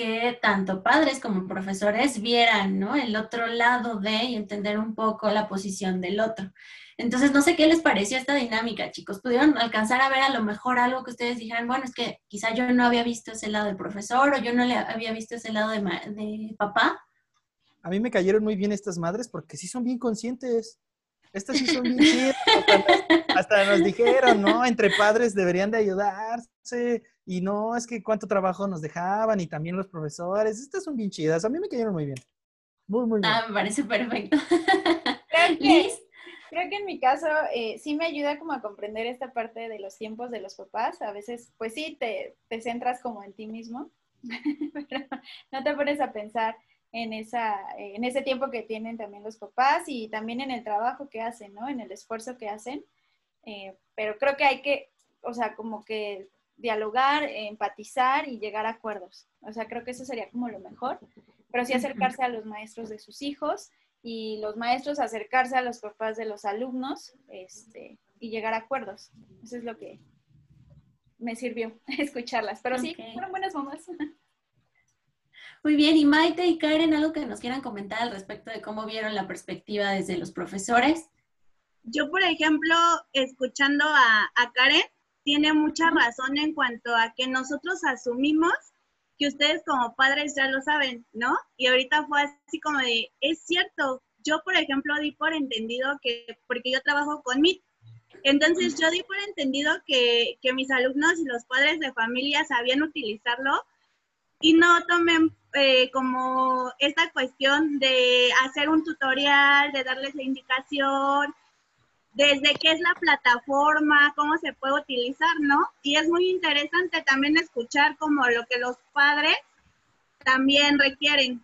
que tanto padres como profesores vieran, ¿no? El otro lado de y entender un poco la posición del otro. Entonces, no sé qué les pareció esta dinámica, chicos. ¿Pudieron alcanzar a ver a lo mejor algo que ustedes dijeran, bueno, es que quizá yo no había visto ese lado del profesor o yo no le había visto ese lado de, de papá? A mí me cayeron muy bien estas madres porque sí son bien conscientes. Estas sí son bien (laughs) chidas. Hasta, nos dijeron, ¿no? Entre padres deberían de ayudarse. Y no, es que cuánto trabajo nos dejaban y también los profesores. Estas son bien chidas. A mí me cayeron muy bien. Muy, muy bien. Ah, me parece perfecto. Creo que en mi caso eh, sí me ayuda como a comprender esta parte de los tiempos de los papás. A veces, pues sí, te, te centras como en ti mismo, (laughs) pero no te pones a pensar en, esa, en ese tiempo que tienen también los papás y también en el trabajo que hacen, ¿no? En el esfuerzo que hacen. Eh, pero creo que hay que, o sea, como que dialogar, empatizar y llegar a acuerdos. O sea, creo que eso sería como lo mejor. Pero sí acercarse a los maestros de sus hijos y los maestros acercarse a los papás de los alumnos este, y llegar a acuerdos. Eso es lo que me sirvió (laughs) escucharlas. Pero sí, fueron buenas mamás. Muy bien, y Maite y Karen, ¿algo que nos quieran comentar al respecto de cómo vieron la perspectiva desde los profesores? Yo, por ejemplo, escuchando a, a Karen, tiene mucha razón en cuanto a que nosotros asumimos que ustedes como padres ya lo saben, ¿no? Y ahorita fue así como de, es cierto, yo por ejemplo di por entendido que, porque yo trabajo con MIT, entonces yo di por entendido que, que mis alumnos y los padres de familia sabían utilizarlo y no tomen eh, como esta cuestión de hacer un tutorial, de darles la indicación, desde qué es la plataforma, cómo se puede utilizar, ¿no? Y es muy interesante también escuchar como lo que los padres también requieren.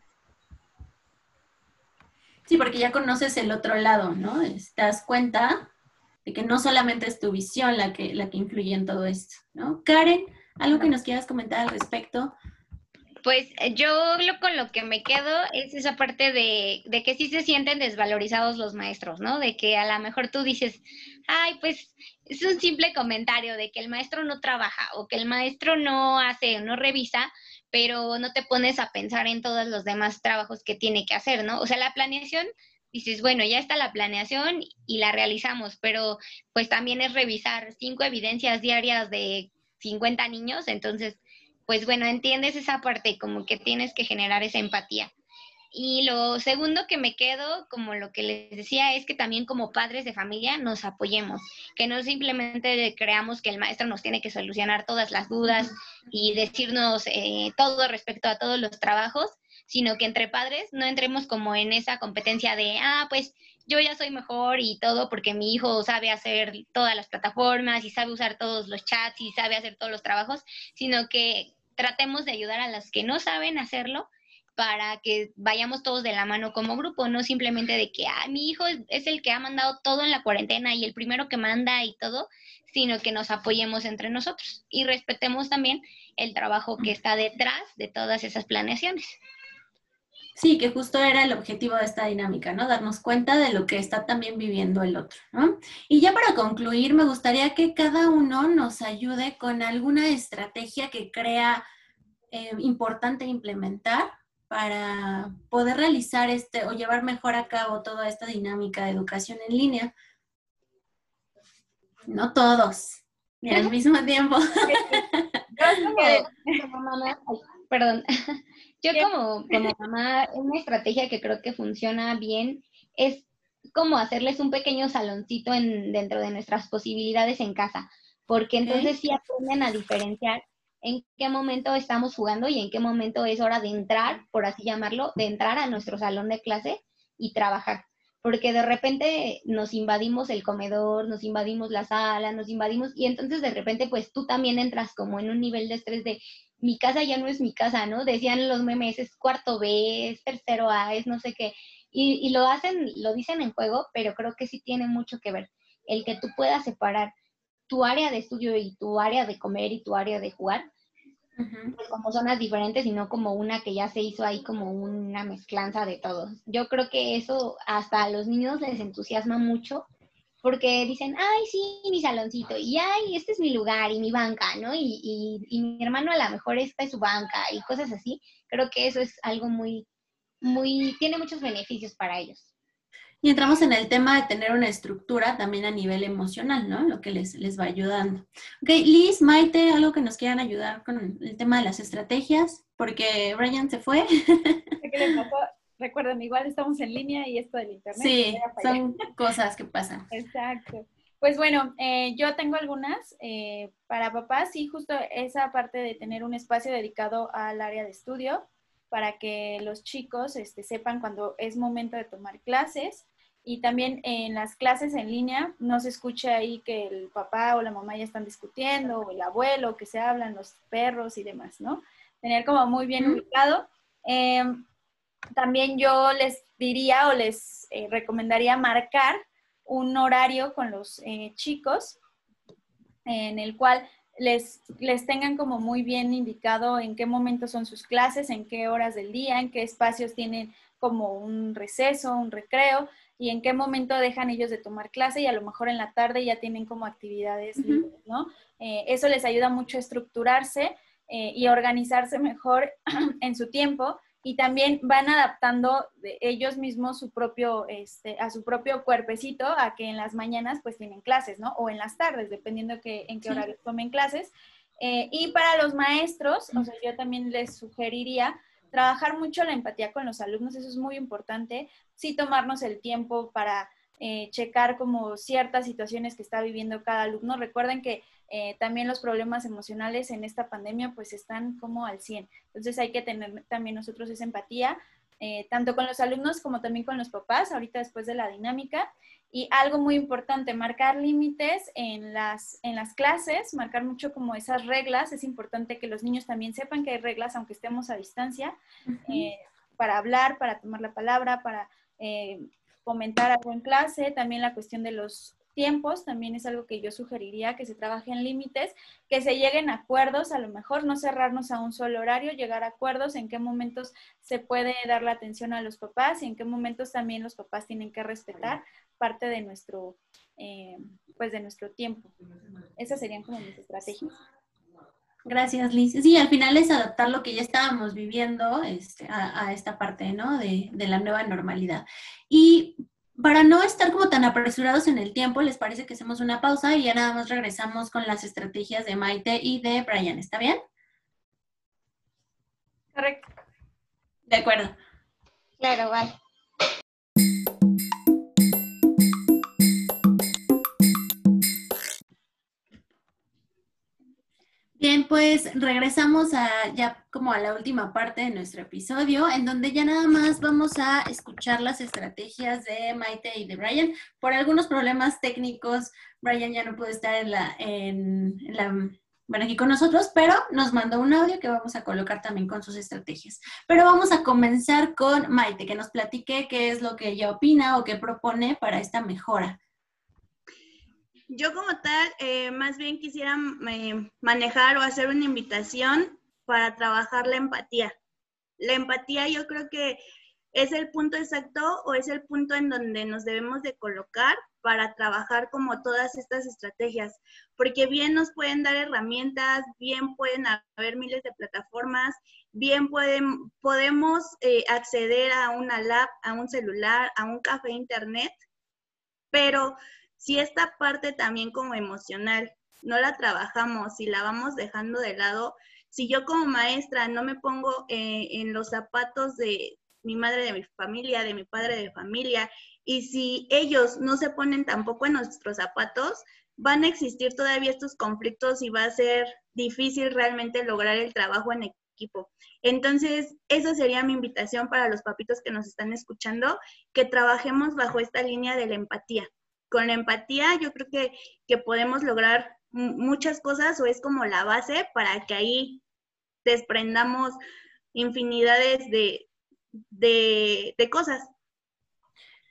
Sí, porque ya conoces el otro lado, ¿no? Te das cuenta de que no solamente es tu visión la que, la que influye en todo esto, ¿no? Karen, ¿algo que nos quieras comentar al respecto? Pues eh, yo lo, con lo que me quedo es esa parte de, de, que sí se sienten desvalorizados los maestros, ¿no? De que a lo mejor tú dices, ay, pues es un simple comentario de que el maestro no trabaja o que el maestro no hace, no revisa, pero no te pones a pensar en todos los demás trabajos que tiene que hacer, ¿no? O sea, la planeación dices, bueno, ya está la planeación y la realizamos, pero pues también es revisar cinco evidencias diarias de 50 niños, entonces pues bueno, entiendes esa parte, como que tienes que generar esa empatía. Y lo segundo que me quedo, como lo que les decía, es que también como padres de familia nos apoyemos, que no simplemente creamos que el maestro nos tiene que solucionar todas las dudas y decirnos eh, todo respecto a todos los trabajos, sino que entre padres no entremos como en esa competencia de, ah, pues yo ya soy mejor y todo porque mi hijo sabe hacer todas las plataformas y sabe usar todos los chats y sabe hacer todos los trabajos, sino que tratemos de ayudar a las que no saben hacerlo para que vayamos todos de la mano como grupo, no simplemente de que, ah, mi hijo es el que ha mandado todo en la cuarentena y el primero que manda y todo, sino que nos apoyemos entre nosotros y respetemos también el trabajo que está detrás de todas esas planeaciones. Sí, que justo era el objetivo de esta dinámica, ¿no? Darnos cuenta de lo que está también viviendo el otro, ¿no? Y ya para concluir, me gustaría que cada uno nos ayude con alguna estrategia que crea eh, importante implementar para poder realizar este o llevar mejor a cabo toda esta dinámica de educación en línea. No todos, ni al mismo tiempo. (laughs) (laughs) perdón. (laughs) Yo como, como mamá, una estrategia que creo que funciona bien es como hacerles un pequeño saloncito en, dentro de nuestras posibilidades en casa, porque entonces sí aprenden a diferenciar en qué momento estamos jugando y en qué momento es hora de entrar, por así llamarlo, de entrar a nuestro salón de clase y trabajar. Porque de repente nos invadimos el comedor, nos invadimos la sala, nos invadimos y entonces de repente pues tú también entras como en un nivel de estrés de mi casa ya no es mi casa, ¿no? Decían los memes, es cuarto B, es tercero A, es no sé qué. Y, lo hacen, lo dicen en juego, pero creo que sí tiene mucho que ver. el que tú puedas separar tu área de estudio y tu área de comer y tu área de jugar, pues como zonas diferentes y no como una que ya se hizo ahí como una mezclanza de todos. Yo creo que eso hasta a los niños les entusiasma mucho porque dicen, ay, sí, mi saloncito, y ay, este es mi lugar y mi banca, ¿no? Y, y, y, mi hermano a lo mejor esta es su banca y cosas así. Creo que eso es algo muy, muy, tiene muchos beneficios para ellos. Y entramos en el tema de tener una estructura también a nivel emocional, ¿no? Lo que les, les va ayudando. Ok, Liz, Maite, algo que nos quieran ayudar con el tema de las estrategias, porque Brian se fue. (laughs) ¿Qué les pasó? Recuerden, igual estamos en línea y esto del internet. Sí, son (laughs) cosas que pasan. Exacto. Pues bueno, eh, yo tengo algunas eh, para papás, sí, justo esa parte de tener un espacio dedicado al área de estudio para que los chicos este, sepan cuando es momento de tomar clases y también en las clases en línea no se escuche ahí que el papá o la mamá ya están discutiendo o el abuelo, que se hablan los perros y demás, ¿no? Tener como muy bien ubicado. Em, también yo les diría o les eh, recomendaría marcar un horario con los eh, chicos en el cual les, les tengan como muy bien indicado en qué momento son sus clases, en qué horas del día, en qué espacios tienen como un receso, un recreo y en qué momento dejan ellos de tomar clase y a lo mejor en la tarde ya tienen como actividades libres, ¿no? Eh, eso les ayuda mucho a estructurarse y organizarse mejor (clears throat) en su tiempo y también van adaptando ellos mismos su propio, este, a su propio cuerpecito a que en las mañanas pues tienen clases, ¿no? O en las tardes, dependiendo que, en qué horario tomen clases. Eh, y para los maestros, o sea, yo también les sugeriría trabajar mucho la empatía con los alumnos, eso es muy importante, sí tomarnos el tiempo para eh, checar como ciertas situaciones que está viviendo cada alumno. Recuerden que eh, también los problemas emocionales en esta pandemia pues están como al 100. Entonces hay que tener también nosotros esa empatía, eh, tanto con los alumnos como también con los papás, ahorita después de la dinámica. Y algo muy importante, marcar límites en las, en las clases, marcar mucho como esas reglas. Es importante que los niños también sepan que hay reglas, aunque estemos a distancia, para hablar, para tomar la palabra, para comentar algo en clase, también la cuestión de los tiempos, también es algo que yo sugeriría que se trabaje en límites, que se lleguen a acuerdos, a lo mejor no cerrarnos a un solo horario, llegar a acuerdos en qué momentos se puede dar la atención a los papás y en qué momentos también los papás tienen que respetar parte de nuestro, eh, pues de nuestro tiempo. Esas serían como mis estrategias. Gracias, Liz. Sí, al final es adaptar lo que ya estábamos viviendo este, a, esta parte, ¿no? De, de, la nueva normalidad. Y para no estar como tan apresurados en el tiempo, ¿les parece que hacemos una pausa y ya nada más regresamos con las estrategias de Maite y de Brian? ¿Está bien? Correcto. De acuerdo. Claro, vale. Pues regresamos a ya como a la última parte de nuestro episodio, en donde ya nada más vamos a escuchar las estrategias de Maite y de Brian. Por algunos problemas técnicos, Brian ya no puede estar en la, en, la, bueno, aquí con nosotros, pero nos mandó un audio que vamos a colocar también con sus estrategias. Pero vamos a comenzar con Maite, que nos platique qué es lo que ella opina o qué propone para esta mejora. Yo como tal, eh, más bien quisiera eh, manejar o hacer una invitación para trabajar la empatía. La empatía yo creo que es el punto exacto o es el punto en donde nos debemos de colocar para trabajar como todas estas estrategias, porque bien nos pueden dar herramientas, bien pueden haber miles de plataformas, bien pueden, podemos eh, acceder a una lab, a un celular, a un café internet, pero si esta parte también como emocional no la trabajamos, y la vamos dejando de lado, si yo como maestra no me pongo eh, en los zapatos de mi madre de mi familia, de mi padre de familia, y si ellos no se ponen tampoco en nuestros zapatos, van a existir todavía estos conflictos y va a ser difícil realmente lograr el trabajo en equipo. Entonces, esa sería mi invitación para los papitos que nos están escuchando, que trabajemos bajo esta línea de la empatía con la empatía yo creo que, que podemos lograr muchas cosas o es como la base para que ahí desprendamos infinidades de, de, cosas.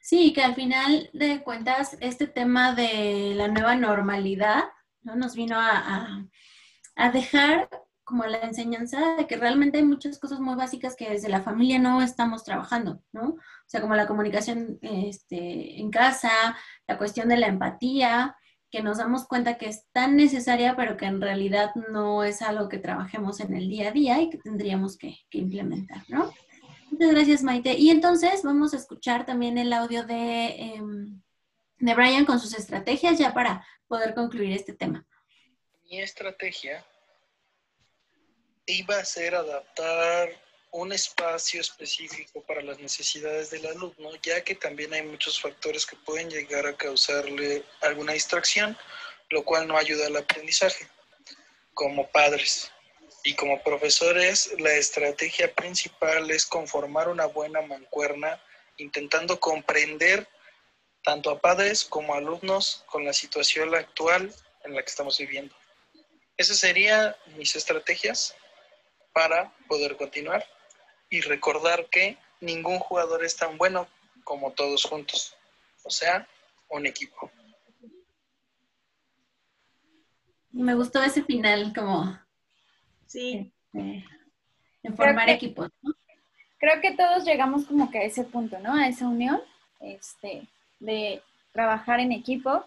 Sí, que al final de cuentas este tema de la nueva normalidad ¿no? nos vino a, a, dejar como la enseñanza de que realmente hay muchas cosas muy básicas que desde la familia no estamos trabajando, ¿no? O sea, como la comunicación este, en casa, la cuestión de la empatía, que nos damos cuenta que es tan necesaria, pero que en realidad no es algo que trabajemos en el día a día y que tendríamos que, implementar, ¿no? Muchas gracias, Maite. Y entonces vamos a escuchar también el audio de, em, de Brian con sus estrategias ya para poder concluir este tema. Mi estrategia iba a ser adaptar un espacio específico para las necesidades del alumno, ya que también hay muchos factores que pueden llegar a causarle alguna distracción, lo cual no ayuda al aprendizaje, como padres. Y como profesores, la estrategia principal es conformar una buena mancuerna, intentando comprender tanto a padres como a alumnos con la situación actual en la que estamos viviendo. Esas serían mis estrategias para poder continuar y recordar que ningún jugador es tan bueno como todos juntos, o sea, un equipo. Me gustó ese final, como Sí. Este, en formar equipos, Creo que todos llegamos como que a ese punto, ¿no? A esa unión, este, de trabajar en equipo,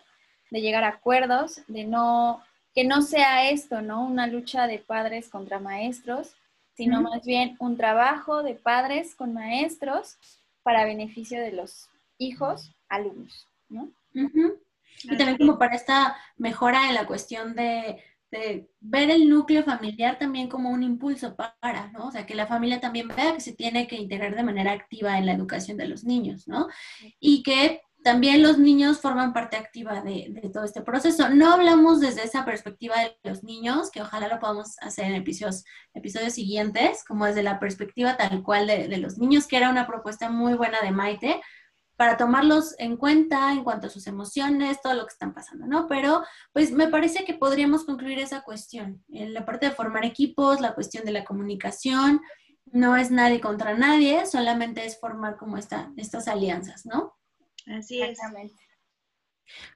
de llegar a acuerdos, de no, que no sea esto, ¿no? Una lucha de padres contra maestros, sino más bien un trabajo de padres con maestros para beneficio de los hijos, alumnos, ¿no? Y también como para esta mejora en la cuestión de de ver el núcleo familiar también como un impulso para, ¿no? O sea, que la familia también vea que se tiene que integrar de manera activa en la educación de los niños, ¿no? Y que también los niños forman parte activa de, todo este proceso. No hablamos desde esa perspectiva de los niños, que ojalá lo podamos hacer en episodios, episodios siguientes, como desde la perspectiva tal cual de, los niños, que era una propuesta muy buena de Maite, para tomarlos en cuenta en cuanto a sus emociones, todo lo que están pasando, ¿no? Pero pues me parece que podríamos concluir esa cuestión. En la parte de formar equipos, la cuestión de la comunicación, no es nadie contra nadie, solamente es formar como esta, estas alianzas, ¿no? Así es.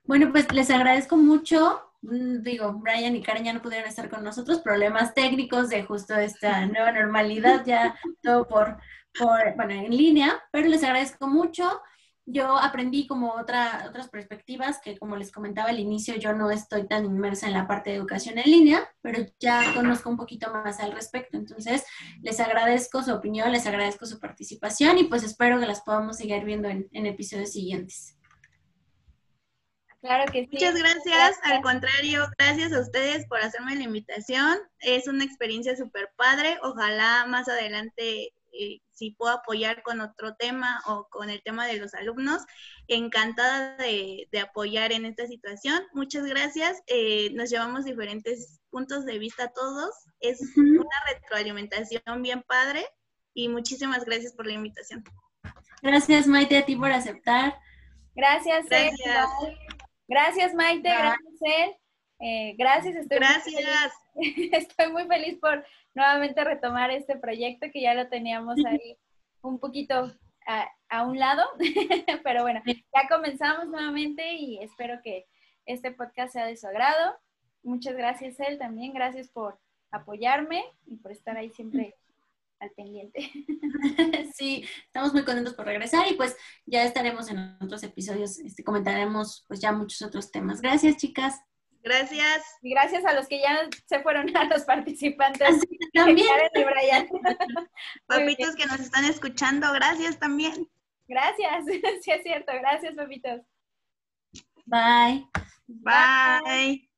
Bueno, pues les agradezco mucho. Mm, digo, Brian y Karen ya no pudieron estar con nosotros, problemas técnicos de justo esta (laughs) nueva normalidad, ya todo por, por bueno, en línea, pero les agradezco mucho yo aprendí como otra, otras perspectivas que, como les comentaba al inicio, yo no estoy tan inmersa en la parte de educación en línea, pero ya conozco un poquito más al respecto. Entonces, les agradezco su opinión, les agradezco su participación y pues espero que las podamos seguir viendo en, episodios siguientes. Claro que sí. Muchas gracias. Al contrario, gracias a ustedes por hacerme la invitación. Es una experiencia súper padre. Ojalá más adelante eh, si puedo apoyar con otro tema o con el tema de los alumnos, encantada de, apoyar en esta situación. Muchas gracias. Eh, nos llevamos diferentes puntos de vista todos. Es una retroalimentación bien padre y muchísimas gracias por la invitación. Gracias Maite a ti por aceptar. Gracias. Gracias, gracias Maite. Gracias. Eh, gracias. Estoy gracias. (laughs) estoy muy feliz por nuevamente retomar este proyecto que ya lo teníamos ahí un poquito a, un lado, (laughs) pero bueno, ya comenzamos nuevamente y espero que este podcast sea de su agrado. Muchas gracias, él también, gracias por apoyarme y por estar ahí siempre al pendiente. (laughs) Sí, estamos muy contentos por regresar y pues ya estaremos en otros episodios, este, comentaremos pues ya muchos otros temas. Gracias, chicas. Gracias. Gracias a los que ya se fueron (laughs) a los participantes. también. (laughs) Papitos que nos están escuchando, gracias también. Gracias, (laughs) sí es cierto. Gracias, papitos. Bye. Bye.